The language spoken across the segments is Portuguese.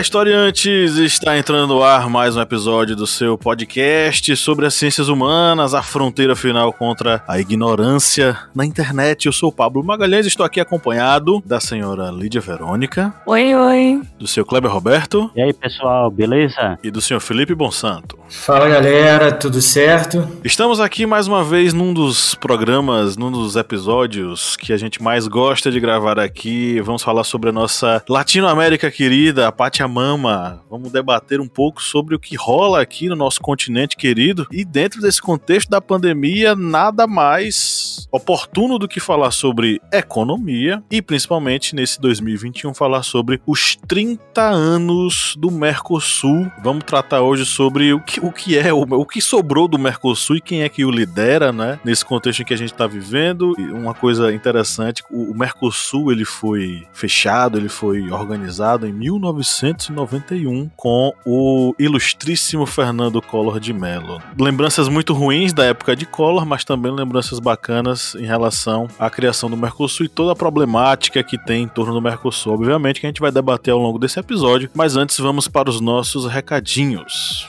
Olá, historiantes! Está entrando no ar mais um episódio do seu podcast sobre as ciências humanas, a fronteira final contra a ignorância na internet. Eu sou o Pablo Magalhães, estou aqui acompanhado da senhora Lídia Verônica. Oi, oi. Do seu Kleber Roberto. E aí, pessoal, beleza? E do senhor Felipe Bonsanto. Fala, galera, tudo certo? Estamos aqui mais uma vez num dos programas, num dos episódios que a gente mais gosta de gravar aqui. Vamos falar sobre a nossa Latinoamérica querida, a Pati Mama. Vamos debater um pouco sobre o que rola aqui no nosso continente querido. E dentro desse contexto da pandemia, nada mais oportuno do que falar sobre economia e principalmente nesse 2021 falar sobre os 30 anos do Mercosul. Vamos tratar hoje sobre o que, o que é, o, o que sobrou do Mercosul e quem é que o lidera, né? Nesse contexto em que a gente está vivendo. E uma coisa interessante, o, o Mercosul ele foi fechado, ele foi organizado em 1990 1991 com o ilustríssimo Fernando Collor de Mello. Lembranças muito ruins da época de Collor, mas também lembranças bacanas em relação à criação do Mercosul e toda a problemática que tem em torno do Mercosul. Obviamente que a gente vai debater ao longo desse episódio, mas antes vamos para os nossos recadinhos.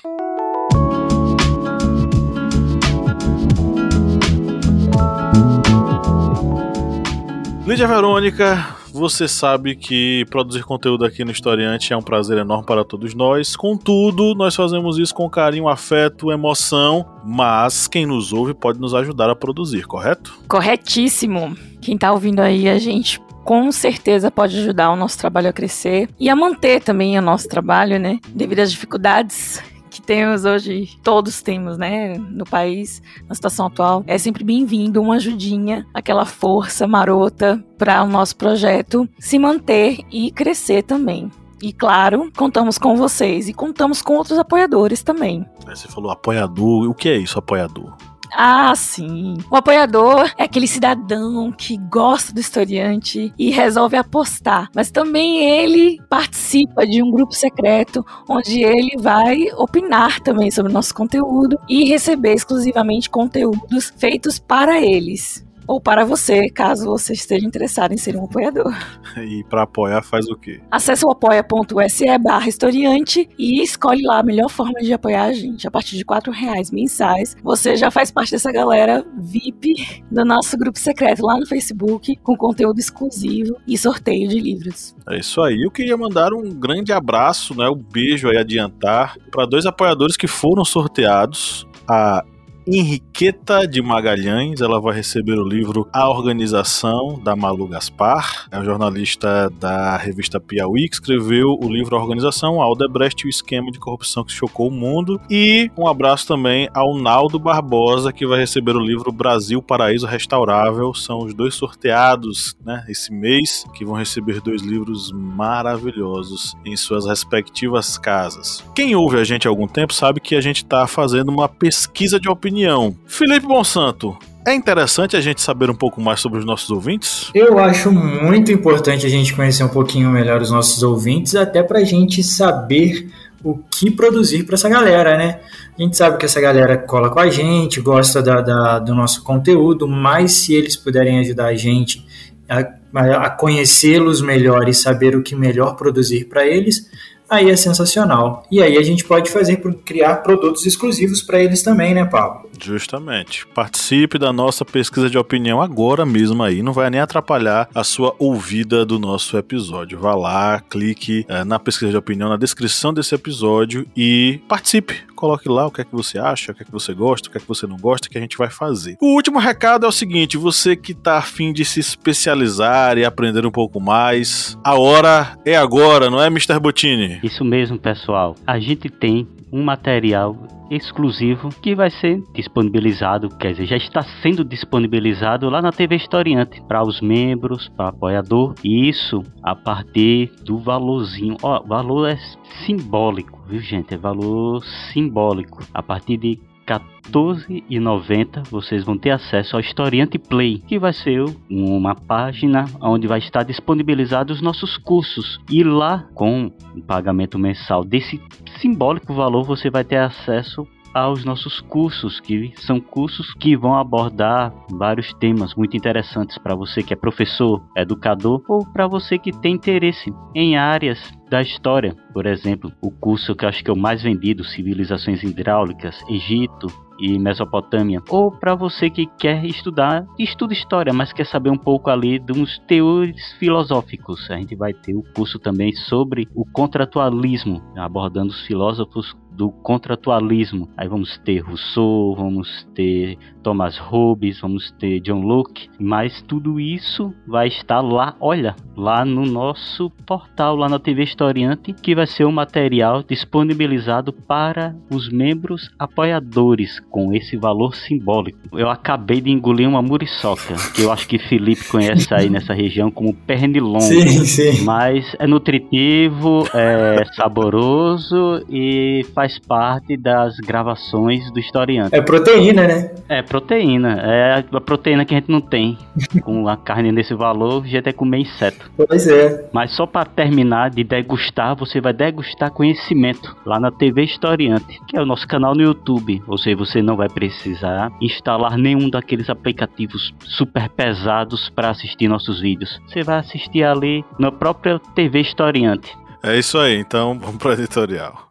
Lídia Verônica, você sabe que produzir conteúdo aqui no Historiante é um prazer enorme para todos nós. Contudo, nós fazemos isso com carinho, afeto, emoção, mas quem nos ouve pode nos ajudar a produzir, correto? Corretíssimo. Quem tá ouvindo aí a gente com certeza pode ajudar o nosso trabalho a crescer e a manter também o nosso trabalho, né? Devido às dificuldades que temos hoje, todos temos, né, no país, na situação atual, é sempre bem-vindo uma ajudinha, aquela força marota para o nosso projeto se manter e crescer também. E claro, contamos com vocês e contamos com outros apoiadores também. Você falou apoiador, o que é isso, apoiador? Ah, sim. O apoiador é aquele cidadão que gosta do historiante e resolve apostar. Mas também ele participa de um grupo secreto onde ele vai opinar também sobre o nosso conteúdo e receber exclusivamente conteúdos feitos para eles ou para você, caso você esteja interessado em ser um apoiador. E para apoiar faz o quê? Acesse o apoia.se barra historiante e escolhe lá a melhor forma de apoiar a gente. A partir de quatro reais mensais, você já faz parte dessa galera VIP do nosso grupo secreto lá no Facebook, com conteúdo exclusivo e sorteio de livros. É isso aí. Eu queria mandar um grande abraço, né, um beijo aí adiantar para dois apoiadores que foram sorteados. A Henriqueta de Magalhães, ela vai receber o livro A Organização, da Malu Gaspar. É um jornalista da revista Piauí que escreveu o livro A Organização, Aldebrecht e o esquema de corrupção que chocou o mundo. E um abraço também ao Naldo Barbosa, que vai receber o livro Brasil Paraíso Restaurável. São os dois sorteados né, esse mês, que vão receber dois livros maravilhosos em suas respectivas casas. Quem ouve a gente há algum tempo sabe que a gente está fazendo uma pesquisa de opinião opinião. Felipe Monsanto, é interessante a gente saber um pouco mais sobre os nossos ouvintes? Eu acho muito importante a gente conhecer um pouquinho melhor os nossos ouvintes, até para a gente saber o que produzir para essa galera, né? A gente sabe que essa galera cola com a gente, gosta da, da, do nosso conteúdo, mas se eles puderem ajudar a gente a, a conhecê-los melhor e saber o que melhor produzir para eles, aí é sensacional. E aí a gente pode fazer criar produtos exclusivos para eles também, né, Pablo? Justamente. Participe da nossa pesquisa de opinião agora mesmo aí. Não vai nem atrapalhar a sua ouvida do nosso episódio. Vá lá, clique é, na pesquisa de opinião, na descrição desse episódio e participe. Coloque lá o que é que você acha, o que é que você gosta, o que é que você não gosta, que a gente vai fazer. O último recado é o seguinte: você que está afim de se especializar e aprender um pouco mais, a hora é agora, não é, Mr. Bottini? Isso mesmo, pessoal. A gente tem um material exclusivo que vai ser disponibilizado, quer dizer, já está sendo disponibilizado lá na TV Historiante para os membros, para apoiador, e isso a partir do valorzinho. Ó, o valor é simbólico, viu, gente? É valor simbólico. A partir de 14,90 vocês vão ter acesso ao Historiante Play, que vai ser uma página onde vai estar disponibilizados os nossos cursos. E lá, com um pagamento mensal desse simbólico valor, você vai ter acesso aos nossos cursos, que são cursos que vão abordar vários temas muito interessantes para você que é professor, educador ou para você que tem interesse em áreas da história. Por exemplo, o curso que eu acho que é o mais vendido, Civilizações Hidráulicas, Egito, e Mesopotâmia, ou para você que quer estudar, estuda história, mas quer saber um pouco ali de uns teores filosóficos. A gente vai ter o curso também sobre o contratualismo, abordando os filósofos do contratualismo. Aí vamos ter Rousseau, vamos ter Thomas Hobbes, vamos ter John Locke, mas tudo isso vai estar lá, olha, lá no nosso portal, lá na TV Historiante, que vai ser o um material disponibilizado para os membros apoiadores, com esse valor simbólico. Eu acabei de engolir uma muriçoca, que eu acho que Felipe conhece aí nessa região como pernilongo. Sim, sim. Mas é nutritivo, é saboroso e faz parte das gravações do historiante. É proteína, né? É proteína. É a proteína que a gente não tem. Com a carne nesse valor, a gente é comer inseto. Pois é. Mas só para terminar de degustar, você vai degustar conhecimento lá na TV Historiante, que é o nosso canal no YouTube. Ou seja, você não vai precisar instalar nenhum daqueles aplicativos super pesados para assistir nossos vídeos. Você vai assistir ali na própria TV Historiante. É isso aí, então vamos para o editorial.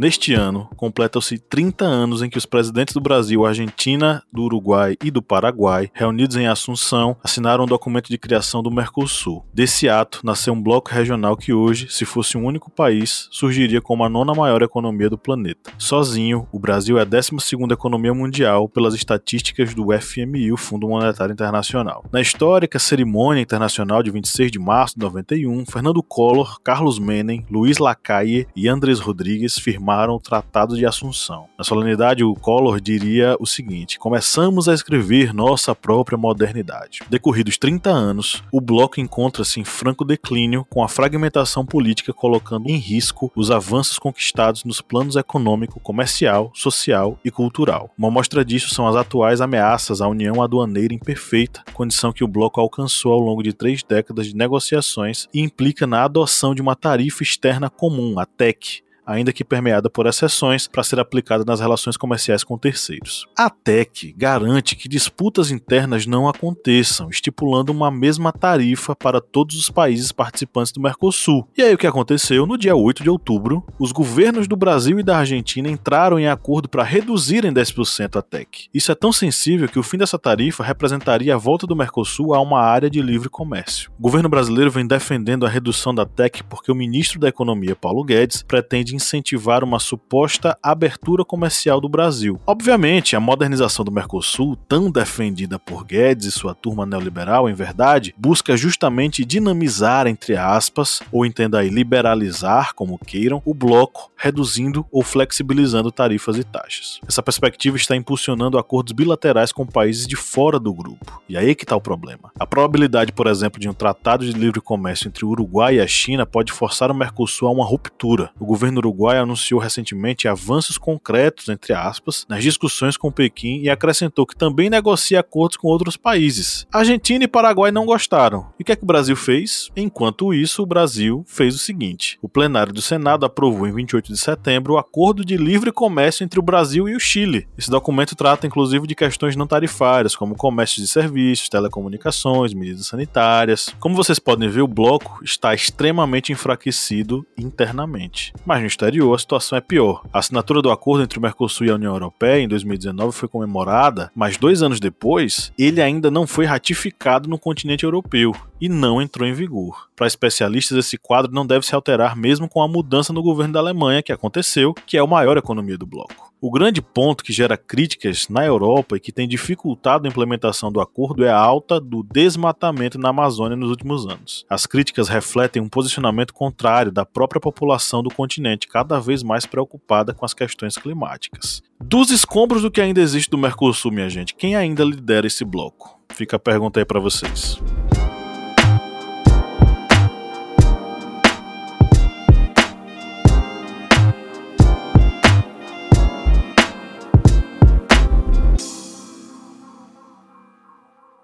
Neste ano, completam-se 30 anos em que os presidentes do Brasil, Argentina, do Uruguai e do Paraguai, reunidos em Assunção, assinaram o um documento de criação do Mercosul. Desse ato, nasceu um bloco regional que hoje, se fosse um único país, surgiria como a nona maior economia do planeta. Sozinho, o Brasil é a 12ª economia mundial pelas estatísticas do FMI, o Fundo Monetário Internacional. Na histórica cerimônia internacional de 26 de março de 91, Fernando Collor, Carlos Menem, Luiz Lacalle e Andrés Rodrigues firmaram firmaram o Tratado de Assunção. Na solenidade, o Collor diria o seguinte: começamos a escrever nossa própria modernidade. Decorridos 30 anos, o bloco encontra-se em franco declínio, com a fragmentação política colocando em risco os avanços conquistados nos planos econômico, comercial, social e cultural. Uma mostra disso são as atuais ameaças à união aduaneira imperfeita, condição que o bloco alcançou ao longo de três décadas de negociações e implica na adoção de uma tarifa externa comum, a TEC, ainda que permeada por exceções, para ser aplicada nas relações comerciais com terceiros. A TEC garante que disputas internas não aconteçam, estipulando uma mesma tarifa para todos os países participantes do Mercosul. E aí o que aconteceu? No dia 8 de outubro, os governos do Brasil e da Argentina entraram em acordo para reduzir em 10% a TEC. Isso é tão sensível que o fim dessa tarifa representaria a volta do Mercosul a uma área de livre comércio. O governo brasileiro vem defendendo a redução da TEC porque o ministro da Economia, Paulo Guedes, pretende incentivar uma suposta abertura comercial do Brasil. Obviamente, a modernização do Mercosul, tão defendida por Guedes e sua turma neoliberal, em verdade, busca justamente dinamizar, entre aspas, ou entenda aí, liberalizar, como queiram, o bloco, reduzindo ou flexibilizando tarifas e taxas. Essa perspectiva está impulsionando acordos bilaterais com países de fora do grupo. E aí que está o problema. A probabilidade, por exemplo, de um tratado de livre comércio entre o Uruguai e a China pode forçar o Mercosul a uma ruptura. O governo Uruguai anunciou recentemente avanços concretos, entre aspas, nas discussões com Pequim e acrescentou que também negocia acordos com outros países. Argentina e Paraguai não gostaram. E o que é que o Brasil fez? Enquanto isso, o Brasil fez o seguinte: o plenário do Senado aprovou em 28 de setembro o acordo de livre comércio entre o Brasil e o Chile. Esse documento trata inclusive de questões não tarifárias, como comércio de serviços, telecomunicações, medidas sanitárias. Como vocês podem ver, o bloco está extremamente enfraquecido internamente. Mas no exterior, a situação é pior. A assinatura do acordo entre o Mercosul e a União Europeia em 2019 foi comemorada, mas dois anos depois, ele ainda não foi ratificado no continente europeu e não entrou em vigor. Para especialistas, esse quadro não deve se alterar mesmo com a mudança no governo da Alemanha que aconteceu, que é a maior economia do bloco. O grande ponto que gera críticas na Europa e que tem dificultado a implementação do acordo é a alta do desmatamento na Amazônia nos últimos anos. As críticas refletem um posicionamento contrário da própria população do continente, cada vez mais preocupada com as questões climáticas. Dos escombros do que ainda existe do Mercosul, minha gente, quem ainda lidera esse bloco? Fica a pergunta aí para vocês.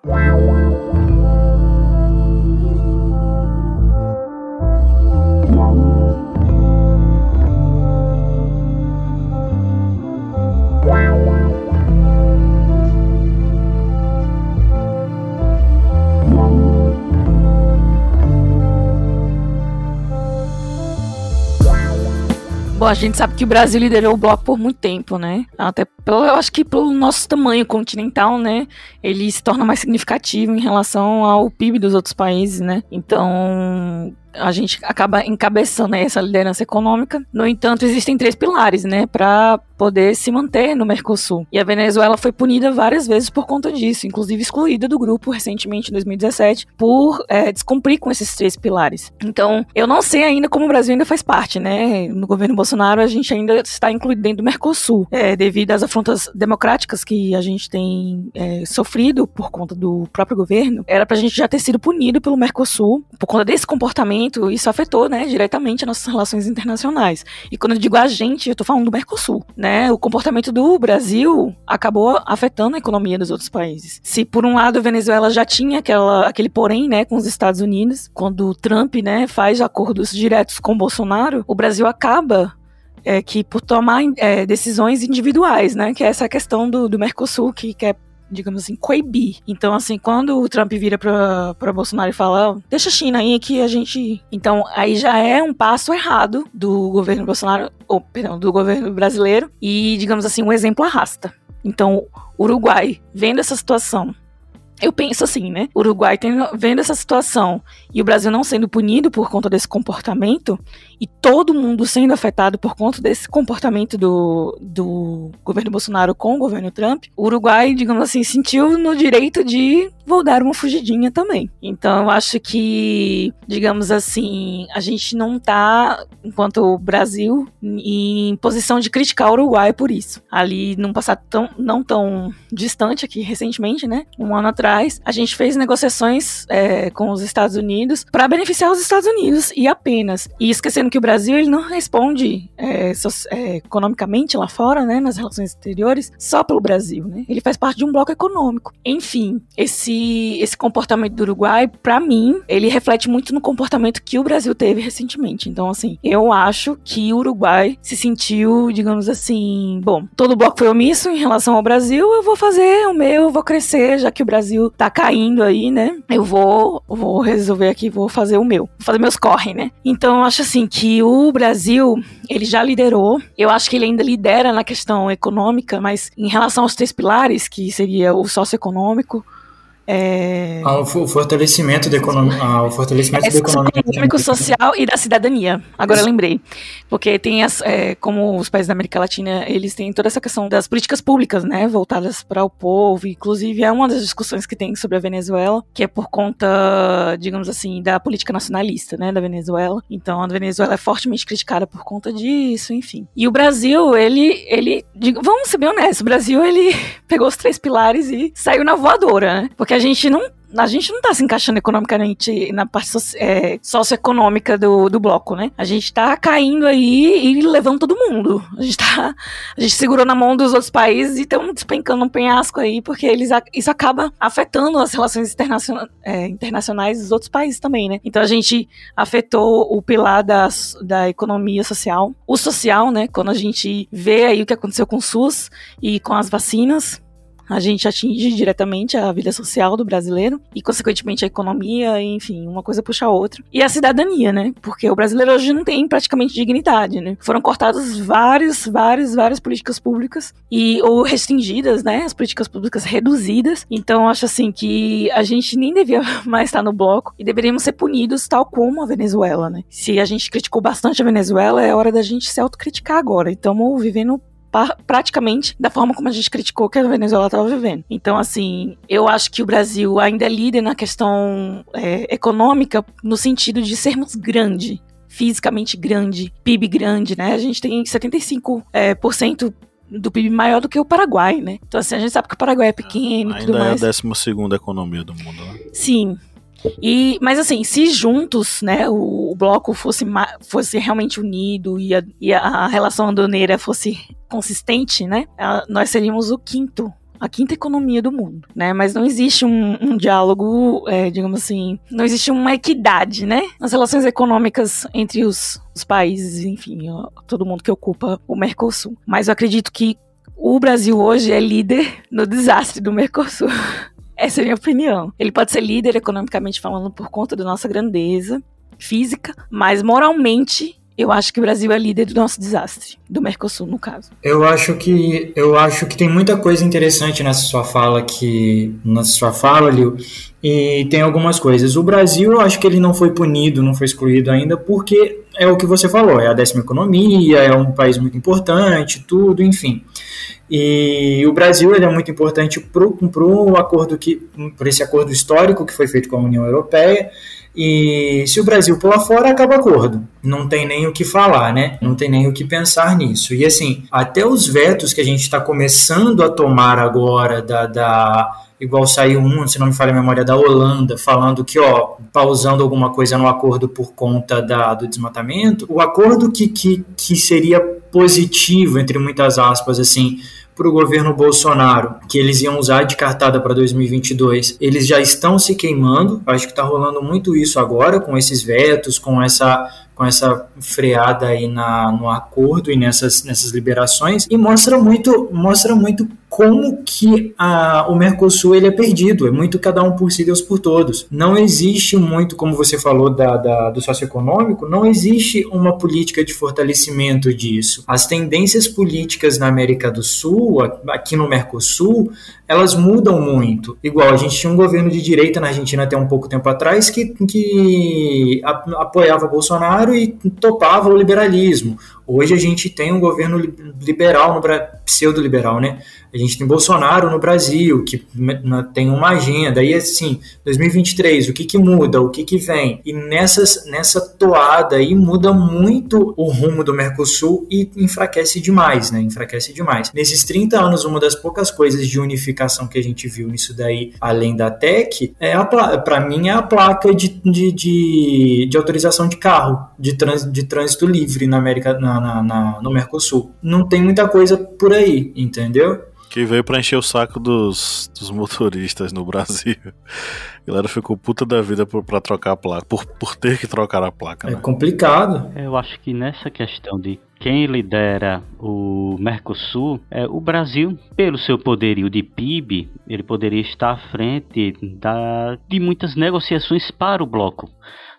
Wow. Bom, a gente sabe que o Brasil liderou o bloco por muito tempo, né? Até pelo, eu acho que pelo nosso tamanho continental, né? Ele se torna mais significativo em relação ao PIB dos outros países, né? Então, a gente acaba encabeçando essa liderança econômica. No entanto, existem três pilares, né, para poder se manter no Mercosul. E a Venezuela foi punida várias vezes por conta disso, inclusive excluída do grupo recentemente em 2017 por é, descumprir com esses três pilares. Então, eu não sei ainda como o Brasil ainda faz parte, né? No governo Bolsonaro a gente ainda está incluído dentro do Mercosul, é, devido às afrontas democráticas que a gente tem é, sofrido por conta do próprio governo. Era para a gente já ter sido punido pelo Mercosul por conta desse comportamento isso afetou, né, diretamente as nossas relações internacionais. E quando eu digo a gente, eu tô falando do Mercosul, né? O comportamento do Brasil acabou afetando a economia dos outros países. Se por um lado a Venezuela já tinha aquela, aquele porém, né, com os Estados Unidos, quando o Trump, né, faz acordos diretos com Bolsonaro, o Brasil acaba é, que por tomar é, decisões individuais, né? Que é essa questão do, do Mercosul que quer digamos assim, coibir. Então, assim, quando o Trump vira pra, pra Bolsonaro e fala, deixa a China aí que a gente. Então, aí já é um passo errado do governo Bolsonaro, ou, perdão, do governo brasileiro, e, digamos assim, um exemplo arrasta. Então, Uruguai, vendo essa situação, eu penso assim, né? O Uruguai tendo, vendo essa situação e o Brasil não sendo punido por conta desse comportamento, e todo mundo sendo afetado por conta desse comportamento do, do governo Bolsonaro com o governo Trump, o Uruguai, digamos assim, sentiu no direito de vou dar uma fugidinha também. Então eu acho que, digamos assim, a gente não tá, enquanto Brasil, em posição de criticar o Uruguai por isso. Ali, num passado tão, não tão distante aqui, recentemente, né? Um ano atrás, a gente fez negociações é, com os Estados Unidos para beneficiar os Estados Unidos e apenas. E esquecendo que o Brasil ele não responde é, so, é, economicamente lá fora, né, nas relações exteriores, só pelo Brasil, né? Ele faz parte de um bloco econômico. Enfim, esse esse comportamento do Uruguai, para mim, ele reflete muito no comportamento que o Brasil teve recentemente. Então, assim, eu acho que o Uruguai se sentiu, digamos assim, bom, todo o bloco foi omisso em relação ao Brasil, eu vou fazer o meu, eu vou crescer, já que o Brasil tá caindo aí, né? Eu vou, vou resolver aqui, vou fazer o meu, vou fazer meus corre, né? Então, eu acho assim que o Brasil, ele já liderou, eu acho que ele ainda lidera na questão econômica, mas em relação aos três pilares, que seria o socioeconômico, é... Ao fortalecimento da economia, ao fortalecimento é, da economia econômico, social e da cidadania. Agora eu lembrei, porque tem as, é, como os países da América Latina, eles têm toda essa questão das políticas públicas, né, voltadas para o povo. Inclusive é uma das discussões que tem sobre a Venezuela, que é por conta, digamos assim, da política nacionalista, né, da Venezuela. Então a Venezuela é fortemente criticada por conta disso, enfim. E o Brasil, ele, ele, vamos ser bem honestos, o Brasil ele pegou os três pilares e saiu na voadora, né? Porque a gente não a gente não tá se encaixando economicamente na parte é, socioeconômica do, do bloco, né? A gente tá caindo aí e levando todo mundo. A gente tá. A gente segurou na mão dos outros países e estamos despencando um penhasco aí, porque eles, isso acaba afetando as relações é, internacionais dos outros países também, né? Então a gente afetou o pilar da, da economia social, o social, né? Quando a gente vê aí o que aconteceu com o SUS e com as vacinas a gente atinge diretamente a vida social do brasileiro e, consequentemente, a economia, enfim, uma coisa puxa a outra. E a cidadania, né? Porque o brasileiro hoje não tem praticamente dignidade, né? Foram cortadas várias, várias, várias políticas públicas e ou restringidas, né? As políticas públicas reduzidas. Então, acho assim que a gente nem devia mais estar no bloco e deveríamos ser punidos tal como a Venezuela, né? Se a gente criticou bastante a Venezuela, é hora da gente se autocriticar agora. Estamos vivendo praticamente da forma como a gente criticou que a Venezuela estava vivendo. Então, assim, eu acho que o Brasil ainda é líder na questão é, econômica no sentido de sermos grande, fisicamente grande, PIB grande, né? A gente tem 75% é, por cento do PIB maior do que o Paraguai, né? Então, assim, a gente sabe que o Paraguai é pequeno Ainda e tudo mais. é a 12 economia do mundo, né? Sim. E, mas assim, se juntos, né, o, o bloco fosse, fosse realmente unido e a, e a relação aduaneira fosse consistente, né, nós seríamos o quinto a quinta economia do mundo, né? Mas não existe um, um diálogo, é, digamos assim, não existe uma equidade, né? Nas relações econômicas entre os, os países, enfim, ó, todo mundo que ocupa o Mercosul. Mas eu acredito que o Brasil hoje é líder no desastre do Mercosul. Essa é a minha opinião. Ele pode ser líder economicamente falando por conta da nossa grandeza física, mas moralmente eu acho que o Brasil é líder do nosso desastre, do Mercosul, no caso. Eu acho que eu acho que tem muita coisa interessante nessa sua fala que nessa sua fala, Liu, e tem algumas coisas. O Brasil, eu acho que ele não foi punido, não foi excluído ainda, porque é o que você falou, é a décima economia, é um país muito importante, tudo, enfim. E o Brasil ele é muito importante para acordo que, por esse acordo histórico que foi feito com a União Europeia. E se o Brasil pular fora, acaba acordo. Não tem nem o que falar, né? Não tem nem o que pensar nisso. E assim, até os vetos que a gente está começando a tomar agora da, da igual saiu um, se não me falha a memória, da Holanda, falando que, ó, pausando alguma coisa no acordo por conta da, do desmatamento, o acordo que, que, que seria positivo, entre muitas aspas, assim, para o governo Bolsonaro, que eles iam usar de cartada para 2022, eles já estão se queimando. Acho que está rolando muito isso agora, com esses vetos, com essa com essa freada aí na, no acordo e nessas, nessas liberações e mostra muito mostra muito como que a, o Mercosul ele é perdido, é muito cada um por si, Deus por todos. Não existe muito, como você falou da, da, do socioeconômico, não existe uma política de fortalecimento disso. As tendências políticas na América do Sul, aqui no Mercosul, elas mudam muito. Igual, a gente tinha um governo de direita na Argentina até um pouco tempo atrás que, que apoiava Bolsonaro e topava o liberalismo. Hoje a gente tem um governo liberal, pseudo-liberal, né? A gente tem Bolsonaro no Brasil, que tem uma agenda. E assim, 2023, o que, que muda? O que, que vem? E nessas, nessa toada aí muda muito o rumo do Mercosul e enfraquece demais, né? Enfraquece demais. Nesses 30 anos, uma das poucas coisas de unificação que a gente viu nisso daí, além da TEC, é para mim é a placa de, de, de, de, autorização de carro, de, trans, de trânsito livre na América, na, na, na, no Mercosul. Não tem muita coisa por aí, entendeu? Que veio pra encher o saco dos, dos motoristas no Brasil. A galera ficou puta da vida por, pra trocar a placa, por, por ter que trocar a placa. É né? complicado. Eu acho que nessa questão de quem lidera o Mercosul, é, o Brasil, pelo seu poderio de PIB, ele poderia estar à frente da, de muitas negociações para o bloco.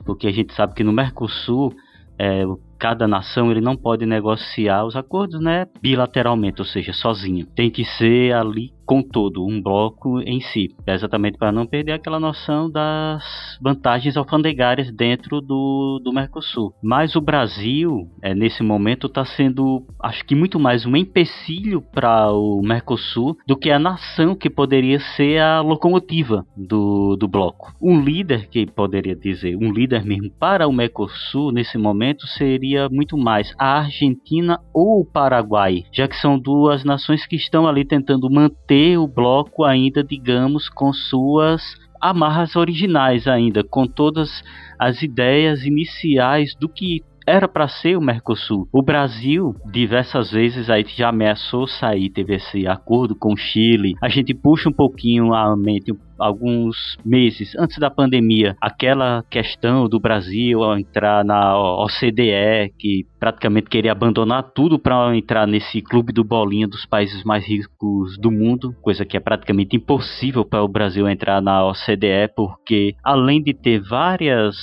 Porque a gente sabe que no Mercosul é, cada nação ele não pode negociar os acordos né, bilateralmente, ou seja, sozinho. Tem que ser ali com todo, um bloco em si. É exatamente para não perder aquela noção das vantagens alfandegárias dentro do, do Mercosul. Mas o Brasil, é, nesse momento, está sendo, acho que muito mais um empecilho para o Mercosul do que a nação que poderia ser a locomotiva do, do bloco. Um líder que poderia dizer, um líder mesmo para o Mercosul nesse momento seria muito mais a Argentina ou o Paraguai, já que são duas nações que estão ali tentando manter manter o bloco ainda, digamos, com suas amarras originais ainda, com todas as ideias iniciais do que era para ser o Mercosul. O Brasil, diversas vezes, aí já ameaçou sair, teve esse acordo com o Chile. A gente puxa um pouquinho a mente alguns meses antes da pandemia, aquela questão do Brasil ao entrar na OCDE, que praticamente queria abandonar tudo para entrar nesse clube do bolinha dos países mais ricos do mundo, coisa que é praticamente impossível para o Brasil entrar na OCDE, porque além de ter várias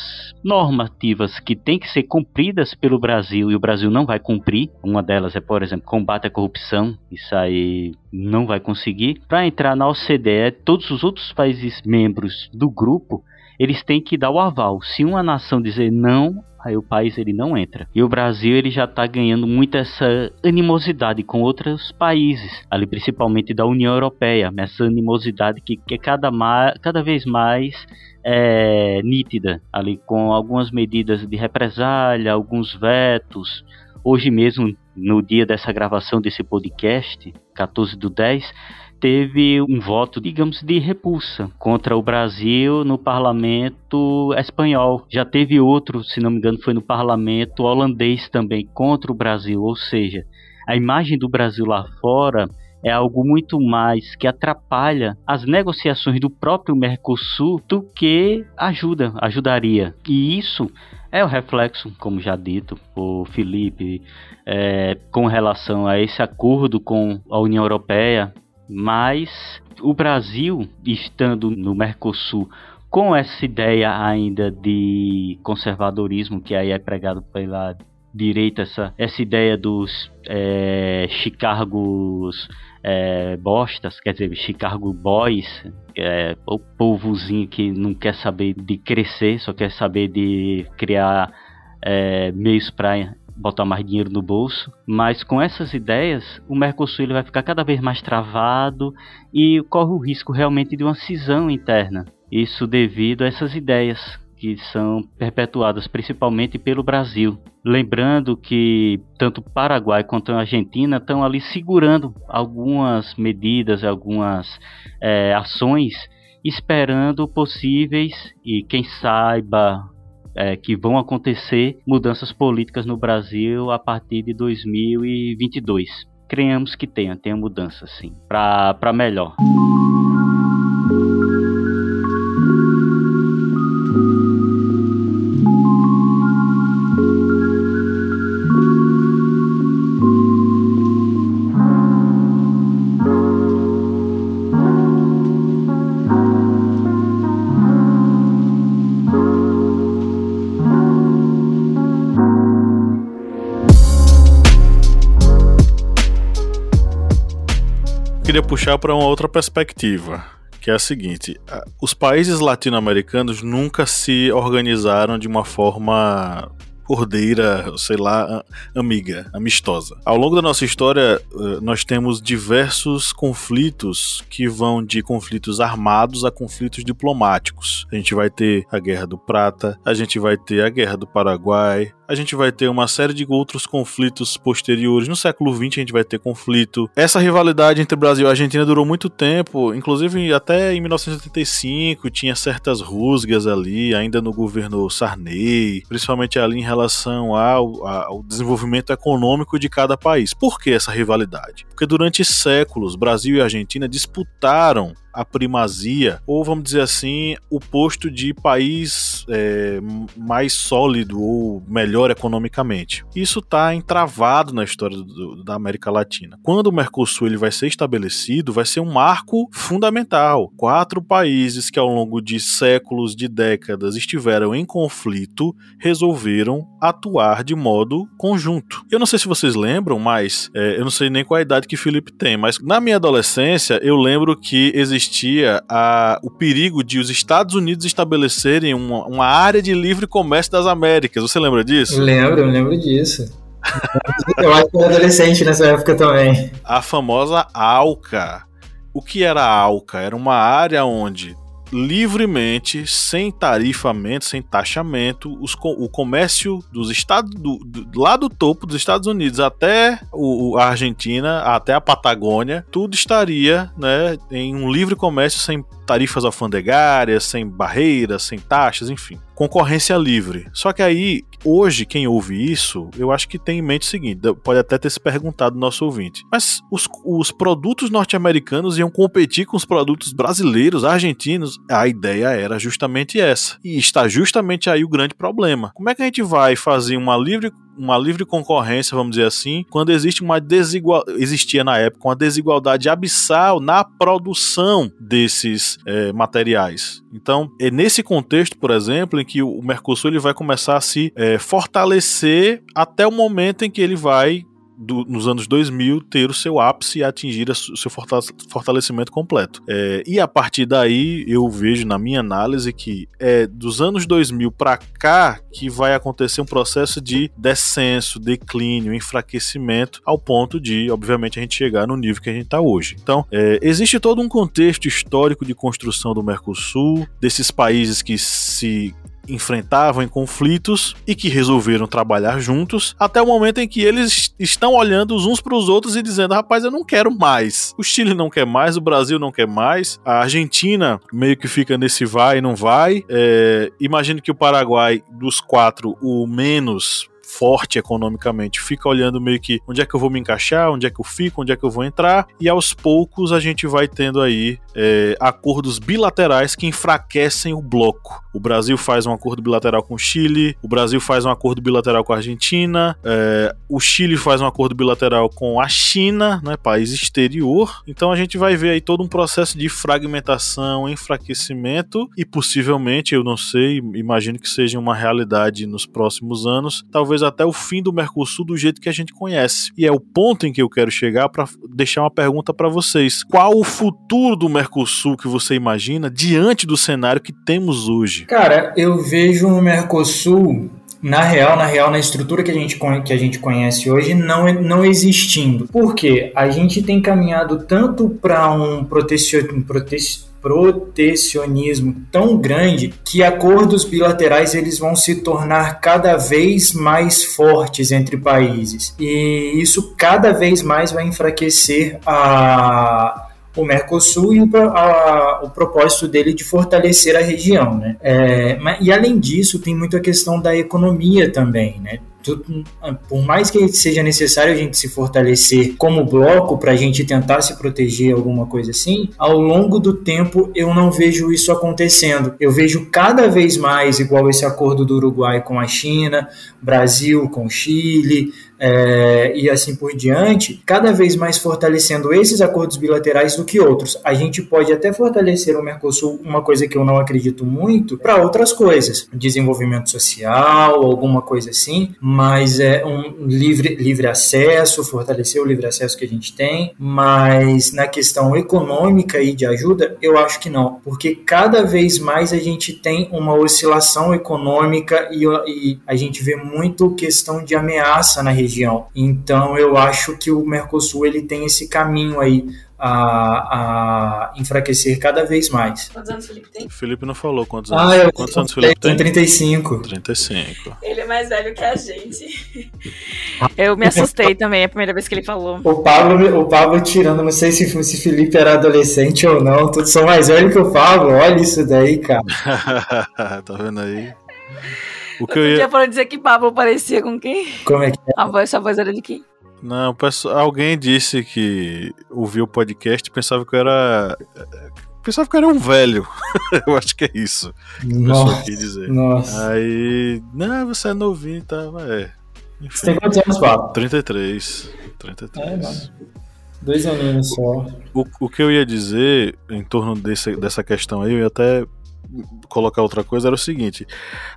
normativas que têm que ser cumpridas pelo Brasil e o Brasil não vai cumprir, uma delas é, por exemplo, combate à corrupção, isso aí não vai conseguir. Para entrar na OCDE, todos os outros países membros do grupo eles têm que dar o aval. Se uma nação dizer não, aí o país ele não entra. E o Brasil ele já está ganhando muito essa animosidade com outros países, ali principalmente da União Europeia, essa animosidade que, que é cada, cada vez mais é, nítida, ali com algumas medidas de represália, alguns vetos. Hoje mesmo, no dia dessa gravação desse podcast, 14 do 10, teve um voto, digamos, de repulsa contra o Brasil no parlamento espanhol. Já teve outro, se não me engano, foi no parlamento holandês também contra o Brasil. Ou seja, a imagem do Brasil lá fora é algo muito mais que atrapalha as negociações do próprio Mercosul do que ajuda, ajudaria. E isso é o reflexo, como já dito por Felipe, é, com relação a esse acordo com a União Europeia mas o Brasil, estando no Mercosul, com essa ideia ainda de conservadorismo que aí é pregado pela direita, essa, essa ideia dos é, Chicagos é, bostas, quer dizer, Chicago Boys, é, o povozinho que não quer saber de crescer, só quer saber de criar é, meios para botar mais dinheiro no bolso, mas com essas ideias o Mercosul vai ficar cada vez mais travado e corre o risco realmente de uma cisão interna. Isso devido a essas ideias que são perpetuadas principalmente pelo Brasil. Lembrando que tanto Paraguai quanto a Argentina estão ali segurando algumas medidas, algumas é, ações, esperando possíveis e quem saiba é, que vão acontecer mudanças políticas no Brasil a partir de 2022. Creemos que tenha, tenha mudança sim, para melhor. Queria puxar para uma outra perspectiva, que é a seguinte: os países latino-americanos nunca se organizaram de uma forma cordeira, sei lá, amiga, amistosa. Ao longo da nossa história, eh, nós temos diversos conflitos que vão de conflitos armados a conflitos diplomáticos. A gente vai ter a Guerra do Prata, a gente vai ter a Guerra do Paraguai, a gente vai ter uma série de outros conflitos posteriores. No século XX a gente vai ter conflito. Essa rivalidade entre Brasil e Argentina durou muito tempo, inclusive até em 1985 tinha certas rusgas ali, ainda no governo Sarney, principalmente ali em relação ao, ao desenvolvimento econômico de cada país. Por que essa rivalidade? Porque durante séculos Brasil e Argentina disputaram a primazia, ou vamos dizer assim, o posto de país é, mais sólido ou melhor economicamente. Isso está entravado na história do, da América Latina. Quando o Mercosul ele vai ser estabelecido, vai ser um marco fundamental. Quatro países que ao longo de séculos, de décadas estiveram em conflito, resolveram atuar de modo conjunto. Eu não sei se vocês lembram, mas é, eu não sei nem qual a idade que Felipe tem, mas na minha adolescência eu lembro que existia existia a, o perigo de os Estados Unidos estabelecerem uma, uma área de livre comércio das Américas. Você lembra disso? Lembro, eu lembro disso. eu acho que era adolescente nessa época também. A famosa ALCA. O que era a ALCA? Era uma área onde livremente, sem tarifamento, sem taxamento, os, o comércio dos estados do, do, lá do topo dos Estados Unidos até o, a Argentina, até a Patagônia, tudo estaria né, em um livre comércio sem tarifas alfandegárias, sem barreiras, sem taxas, enfim. Concorrência livre. Só que aí, hoje, quem ouve isso, eu acho que tem em mente o seguinte: pode até ter se perguntado nosso ouvinte. Mas os, os produtos norte-americanos iam competir com os produtos brasileiros, argentinos? A ideia era justamente essa. E está justamente aí o grande problema. Como é que a gente vai fazer uma livre uma livre concorrência, vamos dizer assim, quando existe uma desigual existia na época uma desigualdade abissal na produção desses é, materiais. Então, é nesse contexto, por exemplo, em que o Mercosul ele vai começar a se é, fortalecer até o momento em que ele vai do, nos anos 2000 ter o seu ápice e atingir o seu fortalecimento completo. É, e a partir daí eu vejo na minha análise que é dos anos 2000 para cá que vai acontecer um processo de descenso, declínio, enfraquecimento, ao ponto de, obviamente, a gente chegar no nível que a gente está hoje. Então, é, existe todo um contexto histórico de construção do Mercosul, desses países que se enfrentavam em conflitos e que resolveram trabalhar juntos, até o momento em que eles estão olhando uns para os outros e dizendo: rapaz, eu não quero mais. O Chile não quer mais, o Brasil não quer mais, a Argentina meio que fica nesse vai e não vai. É, imagino que o Paraguai, dos quatro, o menos forte economicamente, fica olhando meio que onde é que eu vou me encaixar, onde é que eu fico, onde é que eu vou entrar, e aos poucos a gente vai tendo aí é, acordos bilaterais que enfraquecem o bloco. O Brasil faz um acordo bilateral com o Chile, o Brasil faz um acordo bilateral com a Argentina, é, o Chile faz um acordo bilateral com a China, né, país exterior. Então a gente vai ver aí todo um processo de fragmentação, enfraquecimento e possivelmente, eu não sei, imagino que seja uma realidade nos próximos anos, talvez até o fim do Mercosul do jeito que a gente conhece. E é o ponto em que eu quero chegar para deixar uma pergunta para vocês. Qual o futuro do Mercosul que você imagina diante do cenário que temos hoje? Cara, eu vejo o Mercosul na real, na real, na estrutura que a gente, que a gente conhece hoje, não, não existindo. Por quê? A gente tem caminhado tanto para um protecionismo protecionismo tão grande que acordos bilaterais eles vão se tornar cada vez mais fortes entre países e isso cada vez mais vai enfraquecer a o Mercosul e o, a, o propósito dele de fortalecer a região. Né? É, e além disso, tem muito a questão da economia também. Né? por mais que seja necessário a gente se fortalecer como bloco para a gente tentar se proteger, alguma coisa assim, ao longo do tempo eu não vejo isso acontecendo. Eu vejo cada vez mais, igual esse acordo do Uruguai com a China, Brasil com Chile, é, e assim por diante, cada vez mais fortalecendo esses acordos bilaterais do que outros. A gente pode até fortalecer o Mercosul, uma coisa que eu não acredito muito, para outras coisas, desenvolvimento social, alguma coisa assim, mas é um livre, livre acesso, fortalecer o livre acesso que a gente tem, mas na questão econômica e de ajuda, eu acho que não, porque cada vez mais a gente tem uma oscilação econômica e, e a gente vê muito questão de ameaça na região região. Então eu acho que o Mercosul ele tem esse caminho aí a, a, enfraquecer cada vez mais. Quantos anos o Felipe tem? O Felipe não falou quantos anos. Ah, eu quantos anos o Felipe tem? 35. 35. Ele é mais velho que a gente. Eu me assustei também a primeira vez que ele falou. O Pablo, o Pablo tirando, não sei se, se Felipe era adolescente ou não. Todos são mais velho que o Pablo. Olha isso daí, cara. tá vendo aí? O que Outro eu ia... dia dizer que Pablo parecia com quem? Como é que é? A voz, a voz era de quem? Não, alguém disse que ouviu o podcast e pensava que eu era. Pensava que eu era um velho. eu acho que é isso. Nossa, que dizer. Nossa. Aí. Não, você é novinho e tá, É. Enfim, você tem quantos anos, Pablo? 33. 33. É, Dois aninhos só. O, o que eu ia dizer em torno desse, dessa questão aí, eu ia até colocar outra coisa era o seguinte: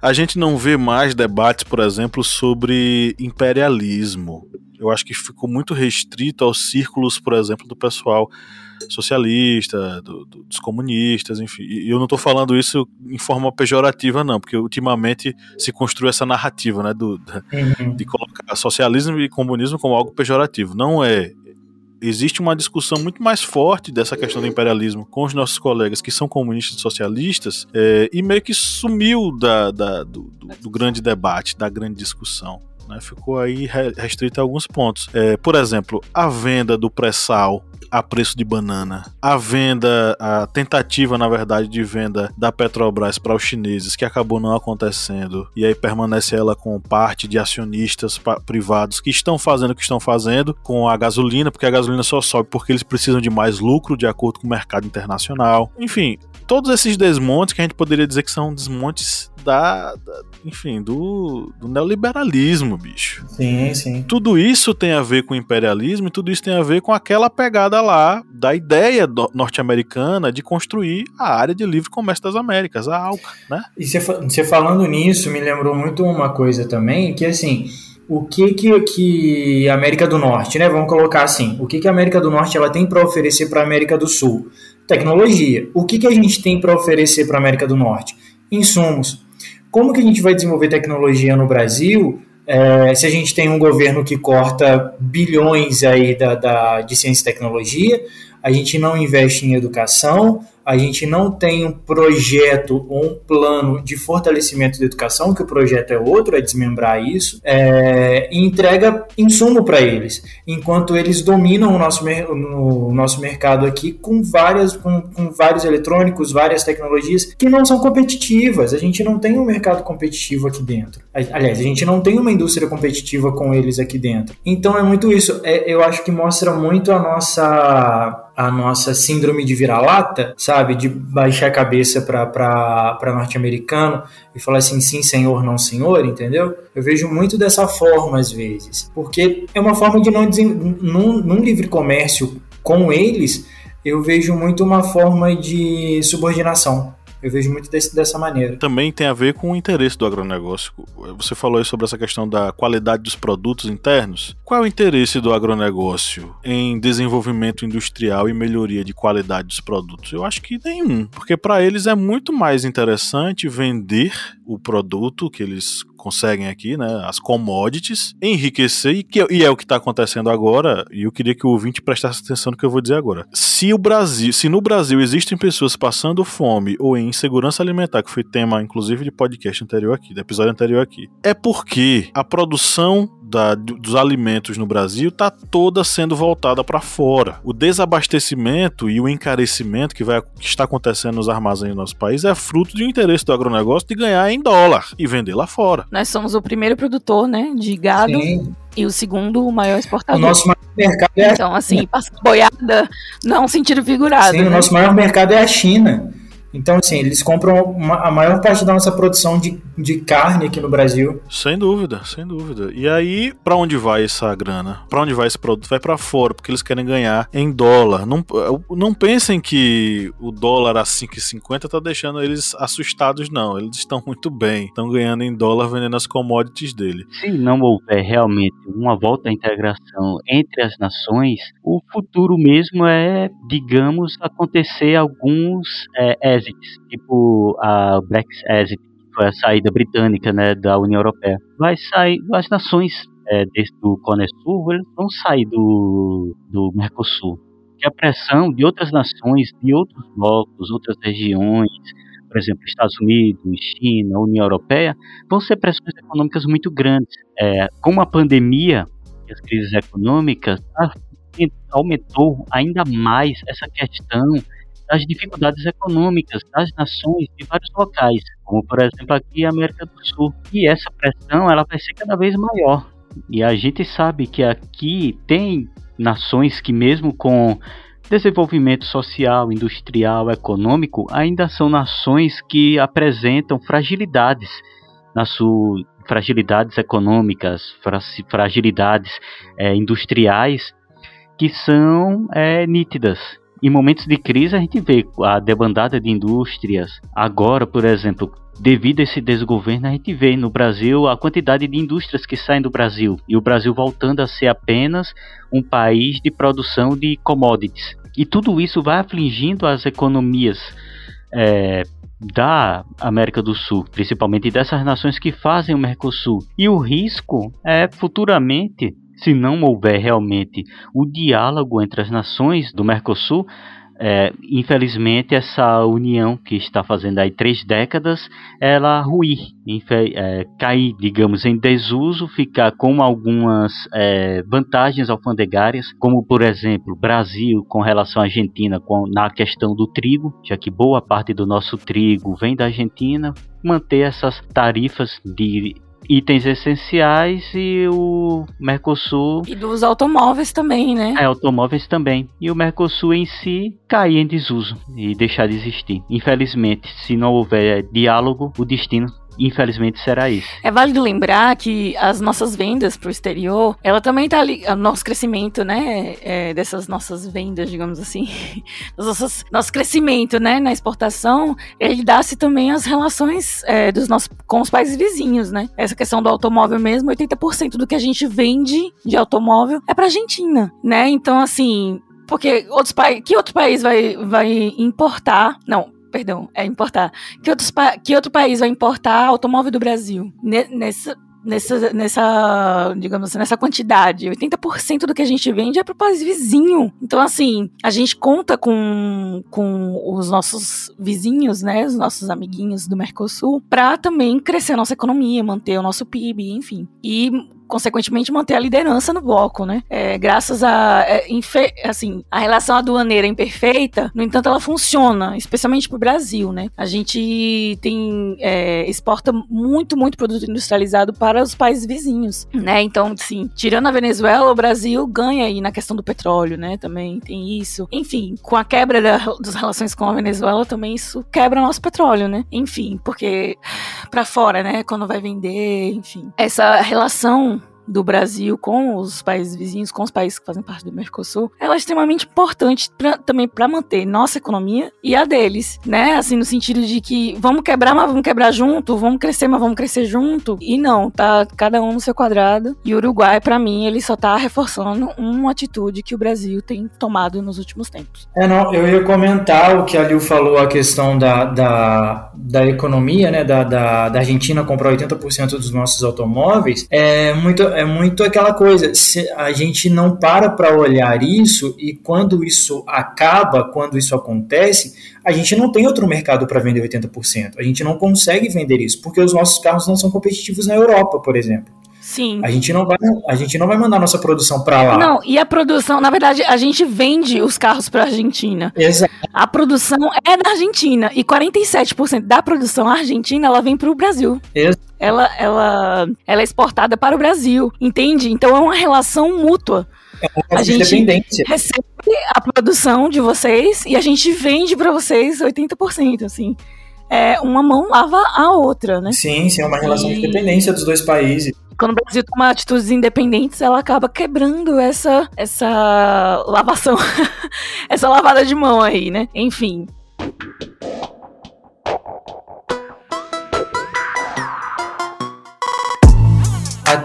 a gente não vê mais debates, por exemplo, sobre imperialismo. Eu acho que ficou muito restrito aos círculos, por exemplo, do pessoal socialista, do, do, dos comunistas, enfim. E eu não estou falando isso em forma pejorativa, não, porque ultimamente se construiu essa narrativa, né, do, uhum. de colocar socialismo e comunismo como algo pejorativo. Não é existe uma discussão muito mais forte dessa questão do imperialismo com os nossos colegas que são comunistas e socialistas é, e meio que sumiu da, da do, do, do, grande debate, da grande discussão. Né? Ficou aí restrito a alguns pontos. É, por exemplo, a venda do pré-sal a preço de banana. A venda, a tentativa, na verdade, de venda da Petrobras para os chineses, que acabou não acontecendo, e aí permanece ela com parte de acionistas privados que estão fazendo o que estão fazendo com a gasolina, porque a gasolina só sobe porque eles precisam de mais lucro de acordo com o mercado internacional. Enfim, todos esses desmontes que a gente poderia dizer que são desmontes da, da enfim, do, do, neoliberalismo, bicho. Sim, sim. Tudo isso tem a ver com o imperialismo e tudo isso tem a ver com aquela pegada lá da ideia norte-americana de construir a área de livre comércio das Américas, a ALCA, né? E você falando nisso, me lembrou muito uma coisa também, que assim, o que, que, que a América do Norte, né? Vamos colocar assim, o que, que a América do Norte ela tem para oferecer para a América do Sul? Tecnologia. O que, que a gente tem para oferecer para a América do Norte? Insumos. Como que a gente vai desenvolver tecnologia no Brasil é, se a gente tem um governo que corta bilhões aí da, da, de ciência e tecnologia, a gente não investe em educação, a gente não tem um projeto ou um plano de fortalecimento da educação, que o projeto é outro, é desmembrar isso, é, e entrega insumo para eles, enquanto eles dominam o nosso, nosso mercado aqui com, várias, com, com vários eletrônicos, várias tecnologias que não são competitivas. A gente não tem um mercado competitivo aqui dentro. Aliás, a gente não tem uma indústria competitiva com eles aqui dentro. Então é muito isso. É, eu acho que mostra muito a nossa a nossa síndrome de vira-lata, sabe? De baixar a cabeça para norte-americano e falar assim, sim, senhor, não, senhor, entendeu? Eu vejo muito dessa forma às vezes. Porque é uma forma de não. Num, num livre comércio com eles, eu vejo muito uma forma de subordinação. Eu vejo muito desse, dessa maneira. Também tem a ver com o interesse do agronegócio. Você falou aí sobre essa questão da qualidade dos produtos internos. Qual é o interesse do agronegócio em desenvolvimento industrial e melhoria de qualidade dos produtos? Eu acho que nenhum, porque para eles é muito mais interessante vender o produto que eles conseguem aqui, né, as commodities, enriquecer, e, que, e é o que está acontecendo agora, e eu queria que o ouvinte prestasse atenção no que eu vou dizer agora. Se o Brasil, se no Brasil existem pessoas passando fome ou em insegurança alimentar, que foi tema, inclusive, de podcast anterior aqui, do episódio anterior aqui, é porque a produção da, dos alimentos no Brasil está toda sendo voltada para fora. O desabastecimento e o encarecimento que, vai, que está acontecendo nos armazéns do nosso país é fruto de um interesse do agronegócio de ganhar em dólar e vender lá fora. Nós somos o primeiro produtor né, de gado. Sim. E o segundo, o maior exportador. O nosso maior mercado é Então, assim, passa boiada, não sentido figurado. Sim, né? o nosso maior mercado é a China. Então, assim, eles compram uma, a maior parte da nossa produção de, de carne aqui no Brasil. Sem dúvida, sem dúvida. E aí, para onde vai essa grana? Para onde vai esse produto? Vai para fora, porque eles querem ganhar em dólar. Não, não pensem que o dólar a 5,50 tá deixando eles assustados, não. Eles estão muito bem. Estão ganhando em dólar vendendo as commodities dele. Se não houver realmente uma volta à integração entre as nações, o futuro mesmo é, digamos, acontecer alguns é, tipo a Brexit exit, que foi a saída britânica né, da União Europeia. Vai sair, as nações é, desse, do Cone Sul vão sair do, do Mercosul. Que a pressão de outras nações, de outros blocos, outras regiões, por exemplo, Estados Unidos, China, União Europeia, vão ser pressões econômicas muito grandes. É, com a pandemia e as crises econômicas, aumentou ainda mais essa questão das dificuldades econômicas das nações de vários locais, como por exemplo aqui a América do Sul. E essa pressão ela vai ser cada vez maior. E a gente sabe que aqui tem nações que mesmo com desenvolvimento social, industrial, econômico, ainda são nações que apresentam fragilidades nas suas fragilidades econômicas, fragilidades é, industriais que são é, nítidas em momentos de crise a gente vê a debandada de indústrias. Agora, por exemplo, devido a esse desgoverno, a gente vê no Brasil a quantidade de indústrias que saem do Brasil e o Brasil voltando a ser apenas um país de produção de commodities. E tudo isso vai afligindo as economias é, da América do Sul, principalmente dessas nações que fazem o Mercosul. E o risco é futuramente se não houver realmente o diálogo entre as nações do Mercosul, é, infelizmente essa união que está fazendo aí três décadas, ela ruir, é, cair, digamos, em desuso, ficar com algumas é, vantagens alfandegárias, como por exemplo Brasil com relação à Argentina com, na questão do trigo, já que boa parte do nosso trigo vem da Argentina, manter essas tarifas de itens essenciais e o Mercosul. E dos automóveis também, né? É, automóveis também. E o Mercosul em si cair em desuso e deixar de existir. Infelizmente, se não houver diálogo, o destino infelizmente será isso. É válido lembrar que as nossas vendas para o exterior, ela também tá ali, o nosso crescimento, né, é, dessas nossas vendas, digamos assim, nossas, nosso crescimento, né, na exportação, ele dá-se também as relações é, dos nossos com os países vizinhos, né? Essa questão do automóvel mesmo, 80% do que a gente vende de automóvel é para Argentina, né? Então assim, porque outros países, que outro país vai, vai importar? Não, perdão, é importar. Que, outros, que outro país vai importar automóvel do Brasil? Nessa, nessa, nessa, digamos assim, nessa quantidade. 80% do que a gente vende é para o país vizinho. Então, assim, a gente conta com, com os nossos vizinhos, né, os nossos amiguinhos do Mercosul, para também crescer a nossa economia, manter o nosso PIB, enfim. E consequentemente manter a liderança no bloco, né? É, graças a, é, assim, a relação aduaneira imperfeita, no entanto, ela funciona, especialmente para o Brasil, né? A gente tem é, exporta muito, muito produto industrializado para os países vizinhos, né? Então, sim, tirando a Venezuela, o Brasil ganha aí na questão do petróleo, né? Também tem isso. Enfim, com a quebra da, das relações com a Venezuela, também isso quebra nosso petróleo, né? Enfim, porque para fora, né? Quando vai vender, enfim, essa relação do Brasil com os países vizinhos, com os países que fazem parte do Mercosul, ela é extremamente importante pra, também para manter nossa economia e a deles, né? Assim, no sentido de que vamos quebrar, mas vamos quebrar junto, vamos crescer, mas vamos crescer junto. E não, tá cada um no seu quadrado. E o Uruguai, para mim, ele só tá reforçando uma atitude que o Brasil tem tomado nos últimos tempos. É, não, eu ia comentar o que a Liu falou, a questão da, da, da economia, né? Da, da, da Argentina comprar 80% dos nossos automóveis. É muito é muito aquela coisa, se a gente não para para olhar isso e quando isso acaba, quando isso acontece, a gente não tem outro mercado para vender 80%. A gente não consegue vender isso, porque os nossos carros não são competitivos na Europa, por exemplo. Sim. A gente não vai, a gente não vai mandar nossa produção para lá. Não, e a produção, na verdade, a gente vende os carros para Argentina. Exato. A produção é da Argentina e 47% da produção argentina ela vem para o Brasil. Exato. Ela, ela, ela é exportada para o Brasil, entende? Então é uma relação mútua. É uma a gente recebe a produção de vocês e a gente vende para vocês 80%, assim é, uma mão lava a outra, né? Sim, sim, é uma relação e... de dependência dos dois países. Quando o Brasil toma atitudes independentes, ela acaba quebrando essa, essa lavação, essa lavada de mão aí, né? Enfim.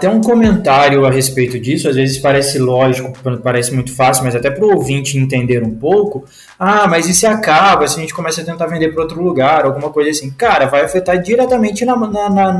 Até um comentário a respeito disso, às vezes parece lógico, parece muito fácil, mas até para o ouvinte entender um pouco, ah, mas e se acaba, se a gente começa a tentar vender para outro lugar, alguma coisa assim? Cara, vai afetar diretamente na, na, na,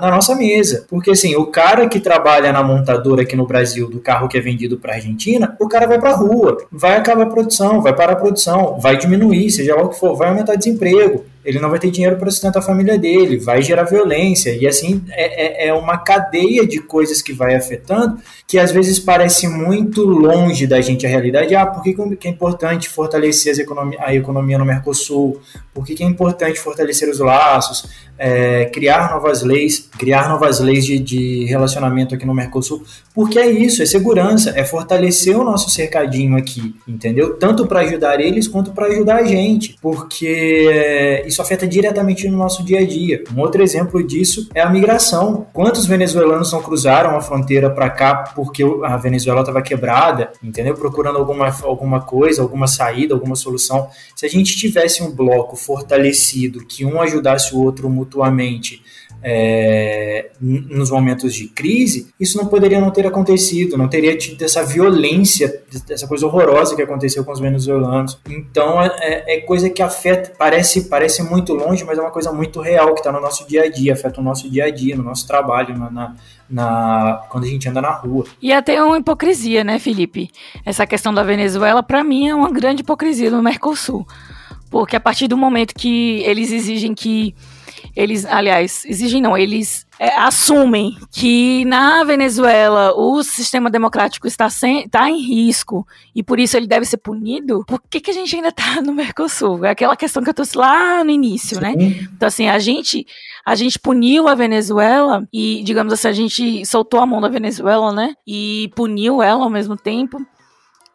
na, nossa mesa. Porque assim, o cara que trabalha na montadora aqui no Brasil do carro que é vendido para Argentina, o cara vai para rua, vai acabar a produção, vai parar a produção, vai diminuir, seja lá o que for, vai aumentar desemprego ele não vai ter dinheiro para sustentar a família dele, vai gerar violência, e assim é, é, é, uma cadeia de coisas que vai afetando, que às vezes parece muito longe da gente a realidade. Ah, por que, que é importante fortalecer economia, a economia no Mercosul? Por que, que é importante fortalecer os laços? É, criar novas leis, criar novas leis de, de, relacionamento aqui no Mercosul, porque é isso, é segurança, é fortalecer o nosso cercadinho aqui, entendeu? Tanto para ajudar eles quanto para ajudar a gente, porque é, isso afeta diretamente no nosso dia a dia. Um outro exemplo disso é a migração. Quantos venezuelanos não cruzaram a fronteira para cá porque a Venezuela estava quebrada, entendeu? Procurando alguma, alguma coisa, alguma saída, alguma solução. Se a gente tivesse um bloco fortalecido, que um ajudasse o outro mutuamente é, nos momentos de crise, isso não poderia não ter acontecido, não teria tido essa violência, essa coisa horrorosa que aconteceu com os venezuelanos. Então é, é, é coisa que afeta, parece, parece muito longe, mas é uma coisa muito real que está no nosso dia a dia, afeta o nosso dia a dia, no nosso trabalho, na, na, na, quando a gente anda na rua. E até uma hipocrisia, né, Felipe? Essa questão da Venezuela, para mim, é uma grande hipocrisia no Mercosul. Porque a partir do momento que eles exigem que eles, aliás, exigem não, eles é, assumem que na Venezuela o sistema democrático está, sem, está em risco e por isso ele deve ser punido, por que, que a gente ainda está no Mercosul? É aquela questão que eu trouxe lá no início, né? Sim. né? Então, assim, a gente, a gente puniu a Venezuela e, digamos assim, a gente soltou a mão da Venezuela, né? E puniu ela ao mesmo tempo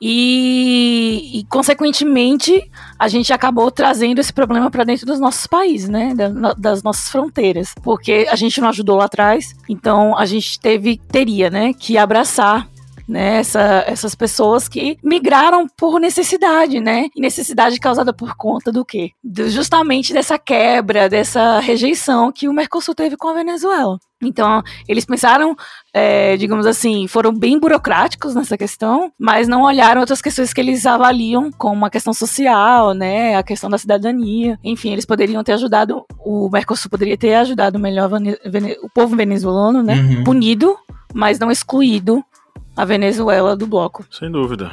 E, e, consequentemente, a gente acabou trazendo esse problema para dentro dos nossos países, né? das nossas fronteiras. Porque a gente não ajudou lá atrás, então a gente teve, teria, né, que abraçar né? Essa, essas pessoas que migraram por necessidade, né? E necessidade causada por conta do quê? justamente dessa quebra, dessa rejeição que o Mercosul teve com a Venezuela. Então, eles pensaram, é, digamos assim, foram bem burocráticos nessa questão, mas não olharam outras questões que eles avaliam como a questão social, né, a questão da cidadania. Enfim, eles poderiam ter ajudado, o Mercosul poderia ter ajudado melhor o povo venezuelano, né, uhum. punido, mas não excluído a Venezuela do bloco. Sem dúvida.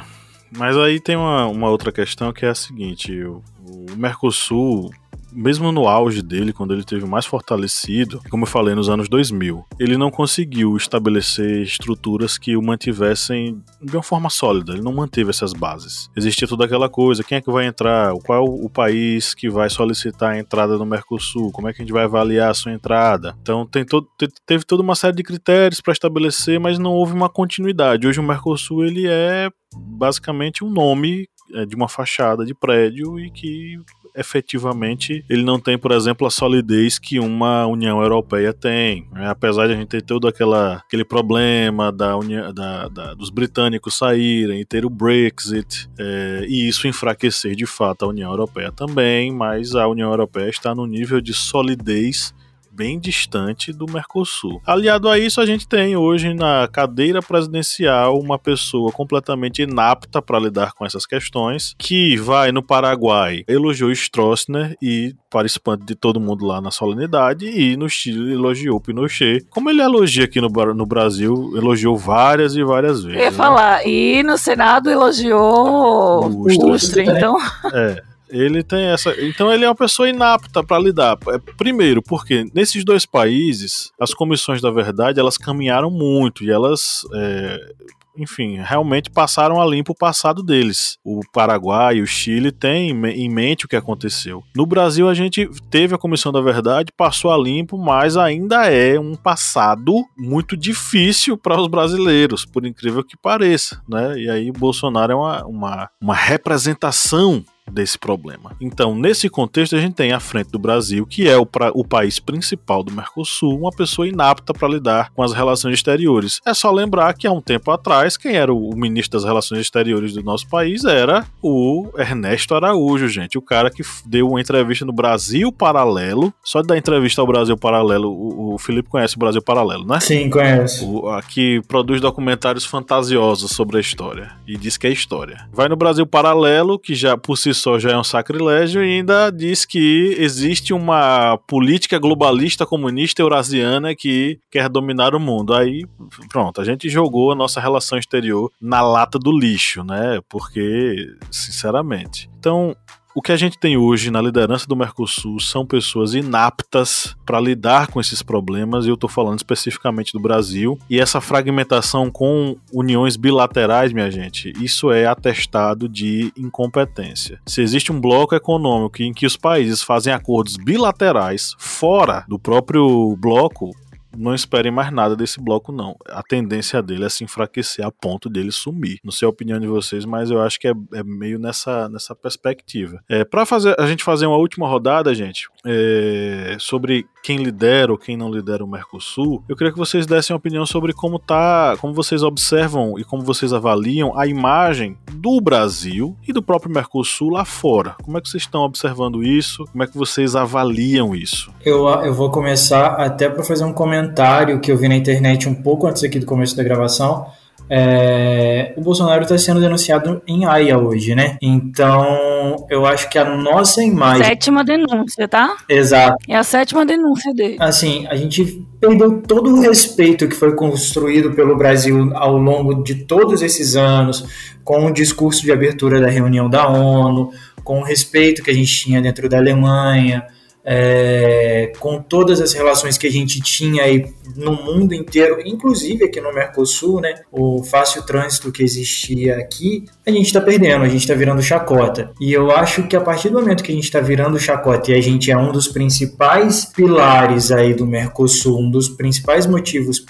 Mas aí tem uma, uma outra questão que é a seguinte: o, o Mercosul mesmo no auge dele, quando ele teve mais fortalecido, como eu falei nos anos 2000, ele não conseguiu estabelecer estruturas que o mantivessem de uma forma sólida. Ele não manteve essas bases. Existia toda aquela coisa: quem é que vai entrar? Qual é o país que vai solicitar a entrada no Mercosul? Como é que a gente vai avaliar a sua entrada? Então tem todo, teve toda uma série de critérios para estabelecer, mas não houve uma continuidade. Hoje o Mercosul ele é basicamente um nome de uma fachada de prédio e que efetivamente ele não tem, por exemplo, a solidez que uma União Europeia tem. Né? Apesar de a gente ter todo aquela, aquele problema da, União, da, da dos britânicos saírem e ter o Brexit, é, e isso enfraquecer de fato a União Europeia também, mas a União Europeia está no nível de solidez bem distante do Mercosul. Aliado a isso, a gente tem hoje na cadeira presidencial uma pessoa completamente inapta para lidar com essas questões, que vai no Paraguai, elogiou Stroessner e para espanto de todo mundo lá na solenidade, e no Chile elogiou Pinochet. Como ele elogia aqui no, no Brasil, elogiou várias e várias vezes. Eu ia né? falar, e no Senado elogiou o Ustra, então. É. Ele tem essa. Então ele é uma pessoa inapta para lidar. É, primeiro, porque nesses dois países, as comissões da verdade elas caminharam muito e elas. É, enfim, realmente passaram a limpo o passado deles. O Paraguai e o Chile têm em mente o que aconteceu. No Brasil, a gente teve a Comissão da Verdade, passou a limpo, mas ainda é um passado muito difícil para os brasileiros, por incrível que pareça. Né? E aí, Bolsonaro é uma, uma, uma representação desse problema. Então, nesse contexto, a gente tem à frente do Brasil, que é o, pra, o país principal do Mercosul, uma pessoa inapta para lidar com as relações exteriores. É só lembrar que há um tempo atrás, quem era o, o ministro das Relações Exteriores do nosso país era o Ernesto Araújo, gente, o cara que deu uma entrevista no Brasil Paralelo. Só de dar entrevista ao Brasil Paralelo, o, o Felipe conhece o Brasil Paralelo, né? Sim, conhece. O, aqui produz documentários fantasiosos sobre a história e diz que é história. Vai no Brasil Paralelo, que já por si só já é um sacrilégio, e ainda diz que existe uma política globalista comunista eurasiana que quer dominar o mundo. Aí, pronto, a gente jogou a nossa relação exterior na lata do lixo, né? Porque, sinceramente. Então, o que a gente tem hoje na liderança do Mercosul são pessoas inaptas para lidar com esses problemas, e eu estou falando especificamente do Brasil. E essa fragmentação com uniões bilaterais, minha gente, isso é atestado de incompetência. Se existe um bloco econômico em que os países fazem acordos bilaterais fora do próprio bloco, não esperem mais nada desse bloco, não. A tendência dele é se enfraquecer a ponto dele sumir. Não sei a opinião de vocês, mas eu acho que é, é meio nessa, nessa perspectiva. É, para fazer a gente fazer uma última rodada, gente, é, sobre quem lidera ou quem não lidera o Mercosul, eu queria que vocês dessem opinião sobre como tá, como vocês observam e como vocês avaliam a imagem do Brasil e do próprio Mercosul lá fora. Como é que vocês estão observando isso? Como é que vocês avaliam isso? Eu, eu vou começar até para fazer um comentário que eu vi na internet um pouco antes aqui do começo da gravação. É, o Bolsonaro está sendo denunciado em Haia hoje, né? Então, eu acho que a nossa imagem. Sétima denúncia, tá? Exato. É a sétima denúncia dele. Assim, a gente perdeu todo o respeito que foi construído pelo Brasil ao longo de todos esses anos, com o discurso de abertura da reunião da ONU, com o respeito que a gente tinha dentro da Alemanha, é, com todas as relações que a gente tinha aí no mundo inteiro, inclusive aqui no Mercosul, né, o fácil trânsito que existia aqui, a gente está perdendo, a gente está virando chacota. E eu acho que a partir do momento que a gente está virando chacota e a gente é um dos principais pilares aí do Mercosul, um dos principais motivos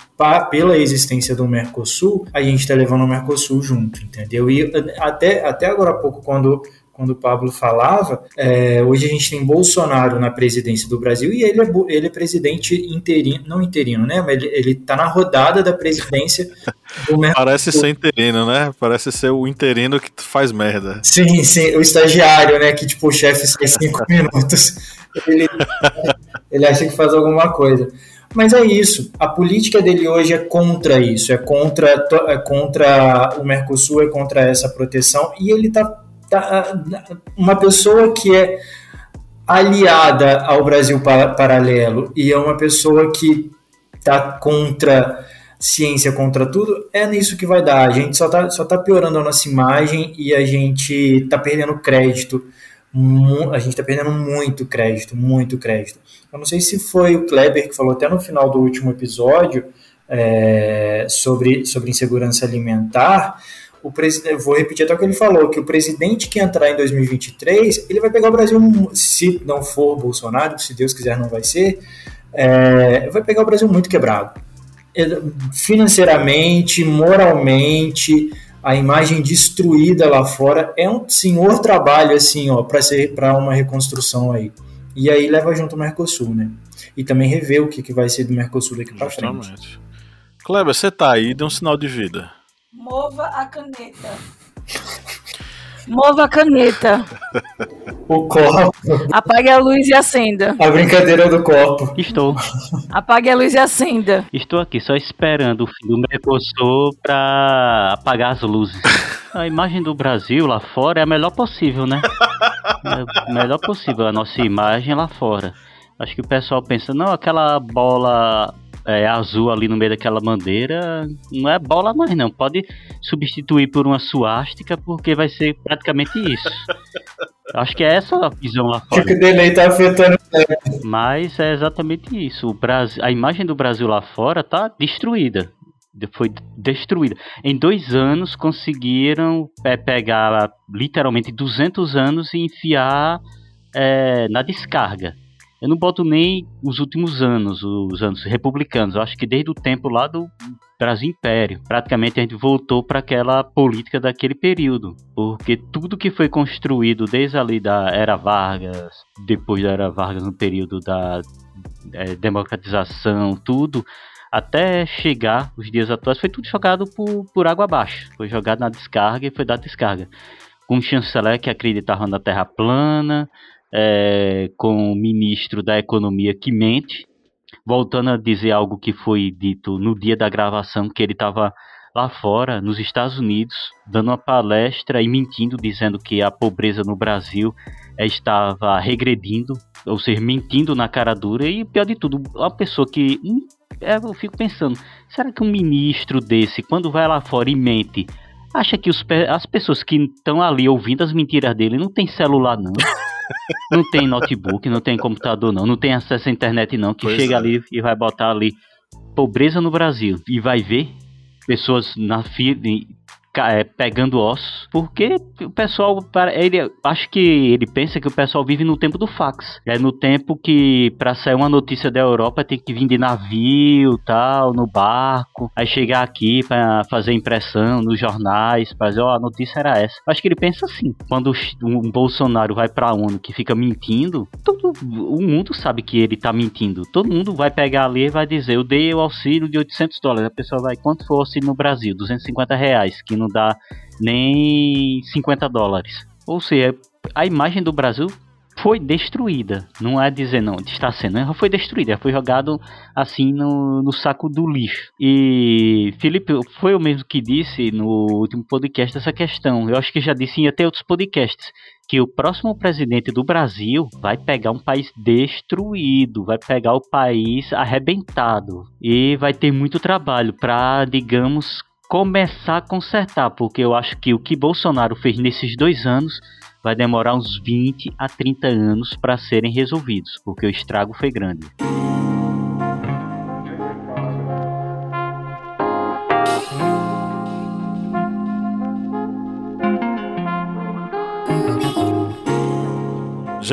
pela existência do Mercosul, a gente está levando o Mercosul junto, entendeu? E até, até agora há pouco, quando quando o Pablo falava, é, hoje a gente tem Bolsonaro na presidência do Brasil e ele é, ele é presidente interino, não interino, né? Mas ele, ele tá na rodada da presidência do Parece ser interino, né? Parece ser o interino que faz merda. Sim, sim, o estagiário, né? Que tipo, o chefe sai cinco minutos, ele, ele acha que faz alguma coisa. Mas é isso. A política dele hoje é contra isso, é contra, é contra o Mercosul, é contra essa proteção, e ele está Tá, uma pessoa que é aliada ao Brasil Paralelo e é uma pessoa que está contra ciência, contra tudo, é nisso que vai dar. A gente só está só tá piorando a nossa imagem e a gente está perdendo crédito. A gente está perdendo muito crédito, muito crédito. Eu não sei se foi o Kleber que falou até no final do último episódio é, sobre, sobre insegurança alimentar, o presidente, vou repetir até o que ele falou, que o presidente que entrar em 2023, ele vai pegar o Brasil, se não for Bolsonaro, se Deus quiser não vai ser, é, vai pegar o Brasil muito quebrado. Financeiramente, moralmente, a imagem destruída lá fora é um senhor trabalho assim, ó, para ser para uma reconstrução aí. E aí leva junto o Mercosul, né? E também rever o que, que vai ser do Mercosul daqui para frente. Kleber, você tá aí, dê um sinal de vida. Mova a caneta. Mova a caneta. O copo. Apague a luz e acenda. A brincadeira do copo. Estou. Apague a luz e acenda. Estou aqui só esperando o fim do Mercosul pra apagar as luzes. A imagem do Brasil lá fora é a melhor possível, né? É a melhor possível a nossa imagem lá fora. Acho que o pessoal pensa, não, aquela bola é, azul ali no meio daquela bandeira, não é bola mais não. Pode substituir por uma suástica, porque vai ser praticamente isso. Acho que é essa a visão lá fora. Que o delay tá afetando. Mas é exatamente isso. O Brasil, a imagem do Brasil lá fora tá destruída. Foi destruída. Em dois anos conseguiram é, pegar literalmente 200 anos e enfiar é, na descarga. Eu não boto nem os últimos anos, os anos republicanos. Eu acho que desde o tempo lá do Brasil Império, praticamente a gente voltou para aquela política daquele período, porque tudo que foi construído desde ali da era Vargas, depois da era Vargas no período da é, democratização, tudo até chegar os dias atuais foi tudo jogado por, por água abaixo. Foi jogado na descarga e foi dado descarga. Com chanceler que acreditava na Terra plana, é, com o ministro da Economia que mente, voltando a dizer algo que foi dito no dia da gravação, que ele estava lá fora, nos Estados Unidos, dando uma palestra e mentindo, dizendo que a pobreza no Brasil estava regredindo, ou seja, mentindo na cara dura, e pior de tudo, uma pessoa que. Hum, é, eu fico pensando, será que um ministro desse, quando vai lá fora e mente, acha que os, as pessoas que estão ali ouvindo as mentiras dele não tem celular, não? Não tem notebook, não tem computador, não. Não tem acesso à internet, não. Que pois chega é. ali e vai botar ali pobreza no Brasil e vai ver pessoas na fila pegando ossos, porque o pessoal, ele, acho que ele pensa que o pessoal vive no tempo do fax. É no tempo que para sair uma notícia da Europa tem que vir de navio, tal, no barco, aí chegar aqui para fazer impressão nos jornais, para dizer, ó, oh, a notícia era essa. Acho que ele pensa assim. Quando um Bolsonaro vai para a ONU que fica mentindo, todo o mundo sabe que ele tá mentindo. Todo mundo vai pegar ali e vai dizer, eu dei o auxílio de 800 dólares. A pessoa vai, quanto foi o auxílio no Brasil? 250 reais, que não dá nem 50 dólares. Ou seja, a imagem do Brasil foi destruída. Não é dizer não, está sendo, ela foi destruída, foi jogado assim no, no saco do lixo. E Felipe foi o mesmo que disse no último podcast essa questão. Eu acho que já disse em até outros podcasts que o próximo presidente do Brasil vai pegar um país destruído, vai pegar o país arrebentado e vai ter muito trabalho para, digamos, começar a consertar, porque eu acho que o que Bolsonaro fez nesses dois anos vai demorar uns 20 a 30 anos para serem resolvidos, porque o estrago foi grande.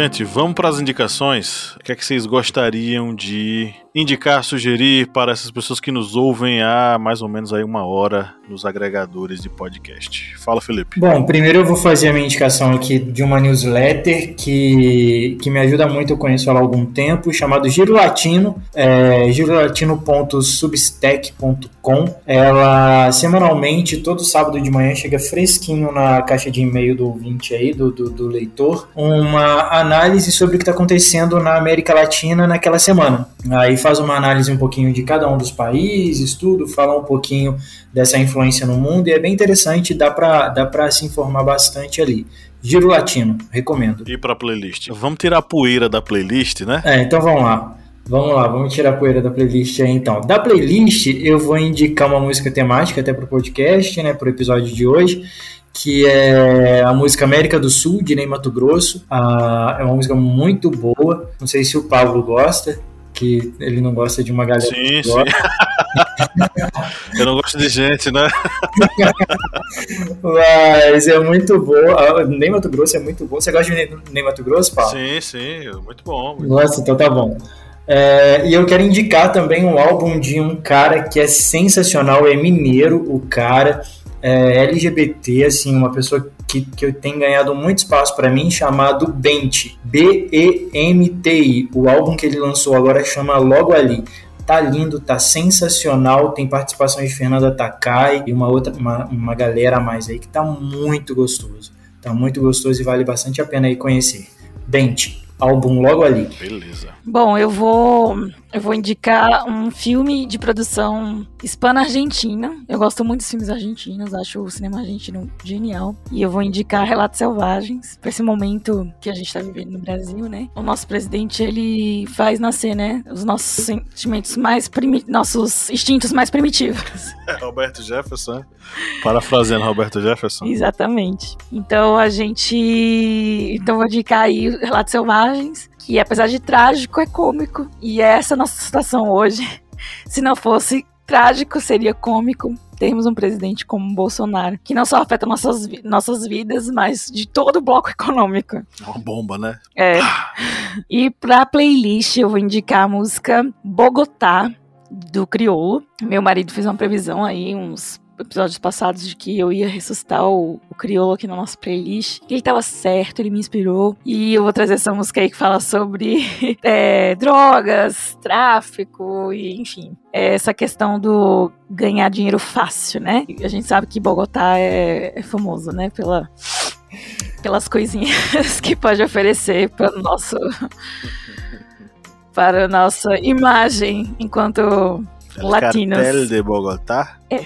Gente, vamos para as indicações. O que é que vocês gostariam de indicar, sugerir para essas pessoas que nos ouvem há mais ou menos aí uma hora nos agregadores de podcast? Fala, Felipe. Bom, primeiro eu vou fazer a minha indicação aqui de uma newsletter que, que me ajuda muito, eu conheço ela há algum tempo, chamado Giro Latino, é, girolatino.substack.com. Ela semanalmente, todo sábado de manhã, chega fresquinho na caixa de e-mail do ouvinte aí, do, do, do leitor, uma análise sobre o que está acontecendo na América Latina naquela semana. Aí faz uma análise um pouquinho de cada um dos países, tudo, fala um pouquinho dessa influência no mundo e é bem interessante, dá para dá se informar bastante ali. Giro Latino, recomendo. E para playlist? Vamos tirar a poeira da playlist, né? É, então vamos lá. Vamos lá, vamos tirar a poeira da playlist aí então. Da playlist, eu vou indicar uma música temática até para o podcast, né, para o episódio de hoje que é a música América do Sul, de Ney Mato Grosso. Ah, é uma música muito boa. Não sei se o Pablo gosta, que ele não gosta de uma galera. Sim, sim. Eu não gosto de gente, né? Mas é muito boa. Ney Mato Grosso é muito bom. Você gosta de Ney Mato Grosso, Paulo? Sim, sim, muito bom. Muito Nossa, bom. então tá bom. É, e eu quero indicar também um álbum de um cara que é sensacional, é mineiro, o cara é, LGBT, assim, uma pessoa que, que tem ganhado muito espaço para mim, chamado Bent, B-E-M-T-I. O álbum que ele lançou agora chama Logo Ali. Tá lindo, tá sensacional, tem participação de Fernanda Takai e uma outra, uma, uma galera a mais aí que tá muito gostoso. Tá muito gostoso e vale bastante a pena aí conhecer. Bent, álbum logo ali. Beleza. Bom, eu vou eu vou indicar um filme de produção hispano-argentina. Eu gosto muito dos filmes argentinos, acho o cinema argentino genial. E eu vou indicar Relatos Selvagens, para esse momento que a gente está vivendo no Brasil, né? O nosso presidente, ele faz nascer, né, os nossos sentimentos mais primitivos, nossos instintos mais primitivos. Roberto Jefferson, parafraseando Roberto Jefferson. Exatamente. Então a gente, então vou indicar aí Relatos Selvagens, que apesar de trágico é cômico e é essa nossa situação hoje. Se não fosse trágico, seria cômico termos um presidente como Bolsonaro, que não só afeta nossas, nossas vidas, mas de todo o bloco econômico. É uma bomba, né? É. E pra playlist eu vou indicar a música Bogotá, do Criolo. Meu marido fez uma previsão aí, uns episódios passados de que eu ia ressuscitar o, o Criolo aqui na nossa playlist. Ele tava certo, ele me inspirou. E eu vou trazer essa música aí que fala sobre é, drogas, tráfico e enfim. É essa questão do ganhar dinheiro fácil, né? A gente sabe que Bogotá é, é famoso, né? Pela, pelas coisinhas que pode oferecer para o nosso para a nossa imagem enquanto El latinos. Cartel de Bogotá. É,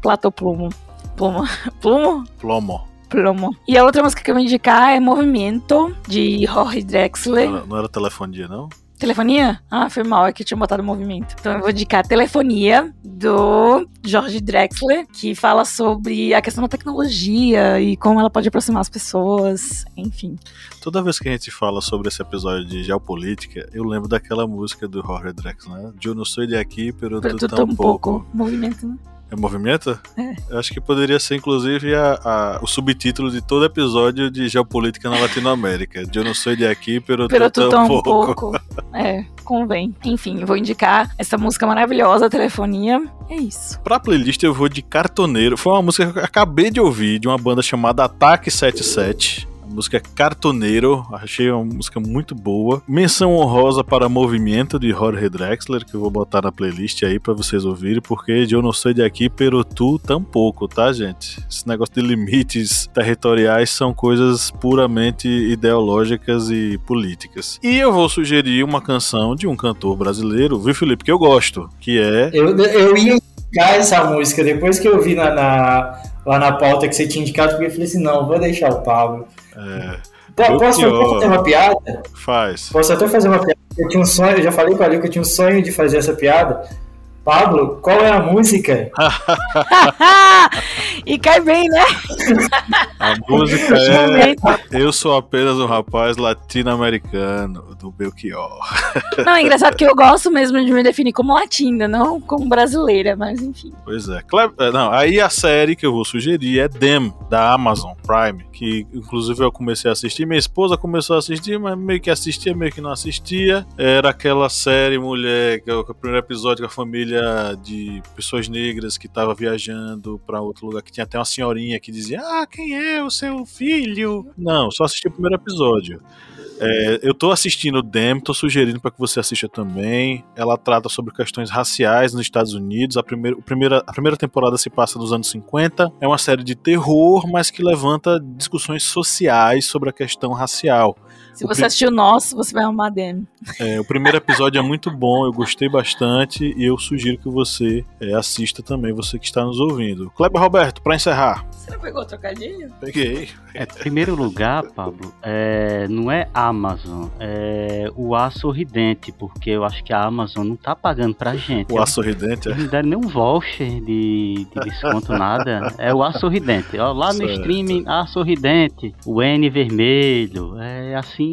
Plato Plumo. Plumo. Plumo? Plomo. Plumo. E a outra música que eu vou indicar é Movimento, de Jorge Drexler. Não, não era telefonia, não? Telefonia? Ah, foi mal, é que eu tinha botado movimento. Então eu vou indicar Telefonia, do Jorge Drexler, que fala sobre a questão da tecnologia e como ela pode aproximar as pessoas, enfim. Toda vez que a gente fala sobre esse episódio de geopolítica, eu lembro daquela música do Jorge Drexler, né? Eu não sou de aqui, pero, Pero tu tu tampouco. tampouco. Movimento, né? É movimento? É. Eu acho que poderia ser, inclusive, a, a- o subtítulo de todo episódio de geopolítica na Latinoamérica. Eu não sou de aqui, pero, Pero tu tu tampouco. tampouco. É, convém. Enfim, eu vou indicar essa música maravilhosa, Telefonia. É isso. Pra playlist eu vou de Cartoneiro. Foi uma música que eu acabei de ouvir de uma banda chamada Ataque 77. Música é Cartoneiro, achei uma música muito boa. Menção honrosa para Movimento de Jorge Drexler, que eu vou botar na playlist aí pra vocês ouvirem, porque eu não sou de aqui, pero tu tampouco, tá, gente? Esse negócio de limites territoriais são coisas puramente ideológicas e políticas. E eu vou sugerir uma canção de um cantor brasileiro, viu, Felipe, que eu gosto, que é Eu, eu ia indicar essa música depois que eu vi na, na- lá na pauta que você tinha indicado, porque eu falei assim: não, vou deixar o Pablo. É, Po- Posso, Belchior. posso fazer uma piada? faz. Posso até fazer uma piada? Eu tinha um sonho, eu já falei com a Liu que eu tinha um sonho de fazer essa piada. Pablo, qual é a música? e cai bem, né? A música é Eu Sou Apenas um Rapaz Latino-Americano, do Belchior. Não, é engraçado que eu gosto mesmo de me definir como latina, não como brasileira, mas enfim. Pois é. é. Não, aí a série que eu vou sugerir é Dem, da Amazon Prime, que inclusive eu comecei a assistir. Minha esposa começou a assistir, mas meio que assistia, meio que não assistia. Era aquela série mulher, que é o primeiro episódio com a família de pessoas negras que tava viajando para outro lugar, que tinha até uma senhorinha que dizia: Ah, quem é o seu filho? Não, só assisti o primeiro episódio. É, eu tô assistindo Dem, tô sugerindo para que você assista também. Ela trata sobre questões raciais nos Estados Unidos. A primeira, a primeira, a primeira temporada se passa nos anos 50. É uma série de terror, mas que levanta discussões sociais sobre a questão racial. Se você assistiu o nosso, você vai amar Demi. É, o primeiro episódio é muito bom, eu gostei bastante e eu sugiro que você é, assista também, você que está nos ouvindo. Kleber Roberto, para encerrar. Você não pegou o trocadilho? Peguei. É, primeiro lugar, Pablo, é, não é Amazon, é o A Sorridente, porque eu acho que a Amazon não tá pagando pra gente. O A Sorridente, é? Não deram nem um voucher de, de desconto, nada. É o A Sorridente. Ó, lá certo. no streaming, A Sorridente, o N vermelho, é assim,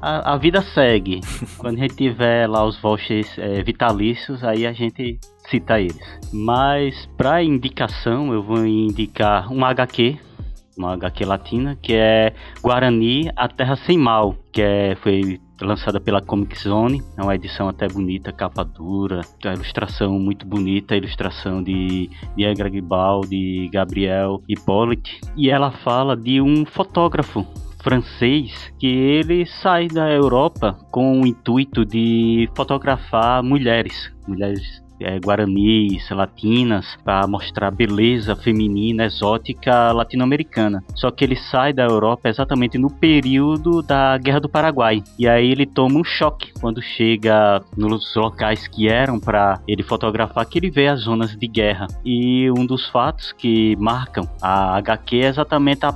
a, a vida segue. Quando a gente tiver lá os vouchers é, vitalícios, aí a gente cita eles. Mas para indicação, eu vou indicar um HQ, uma HQ latina, que é Guarani, A Terra Sem Mal, que é, foi lançada pela Comic Zone, é uma edição até bonita, capa dura, a ilustração muito bonita, a ilustração de, de Edgar de Gabriel Hippolyte, e ela fala de um fotógrafo francês que ele sai da Europa com o intuito de fotografar mulheres, mulheres é, guaranis, latinas, para mostrar beleza feminina, exótica latino-americana. Só que ele sai da Europa exatamente no período da Guerra do Paraguai. E aí ele toma um choque quando chega nos locais que eram para ele fotografar, que ele vê as zonas de guerra. E um dos fatos que marcam a HQ é exatamente a,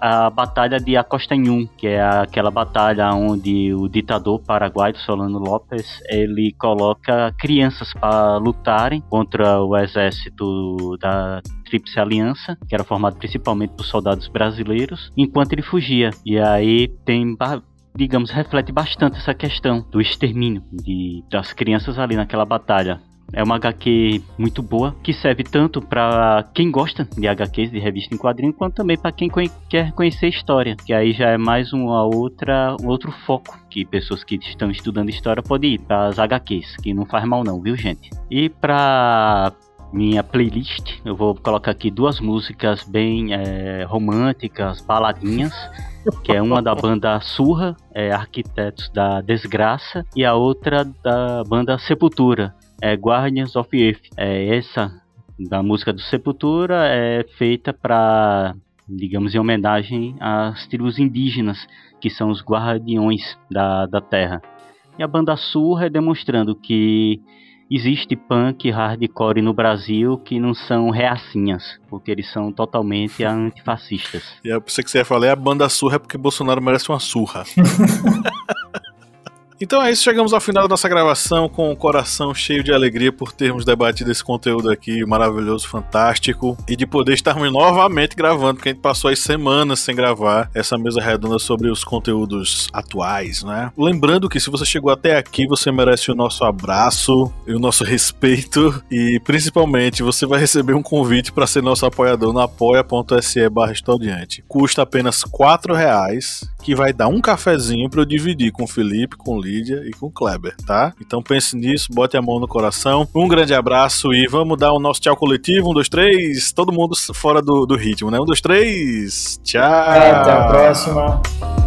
a Batalha de Acostanhum, que é aquela batalha onde o ditador paraguaio, Solano Lopes, ele coloca crianças para lutarem contra o exército da Tríplice Aliança, que era formado principalmente por soldados brasileiros, enquanto ele fugia. E aí tem digamos, reflete bastante essa questão do extermínio de, das crianças ali naquela batalha. É uma HQ muito boa, que serve tanto para quem gosta de HQs, de revista em quadrinho, quanto também para quem quer conhecer história, que aí já é mais uma outra, um outro foco que pessoas que estão estudando história podem ir para as HQs, que não faz mal não, viu gente? E para minha playlist, eu vou colocar aqui duas músicas bem é, românticas, baladinhas, que é uma da banda Surra, é, Arquitetos da Desgraça, e a outra da banda Sepultura, é Guardians of Earth. É essa da música do Sepultura é feita para, digamos, em homenagem às tribos indígenas, que são os guardiões da, da terra. E a banda Surra é demonstrando que existe punk hardcore no Brasil que não são reacinhas, porque eles são totalmente antifascistas. E eu pensei que você ia falar, é a banda surra é porque Bolsonaro merece uma surra. Então é isso, chegamos ao final da nossa gravação com o coração cheio de alegria por termos debatido esse conteúdo aqui maravilhoso, fantástico, e de poder estarmos novamente gravando, porque a gente passou as semanas sem gravar essa mesa redonda sobre os conteúdos atuais, né? Lembrando que se você chegou até aqui, você merece o nosso abraço e o nosso respeito, e principalmente você vai receber um convite para ser nosso apoiador no apoia.se Custa apenas 4 reais, que vai dar um cafezinho para eu dividir com o Felipe, com o Lídia e com o Kleber, tá? Então pense nisso, bote a mão no coração. Um grande abraço e vamos dar o nosso tchau coletivo. Um, dois, três. Todo mundo fora do, do ritmo, né? Um, dois, três. Tchau. Até a próxima.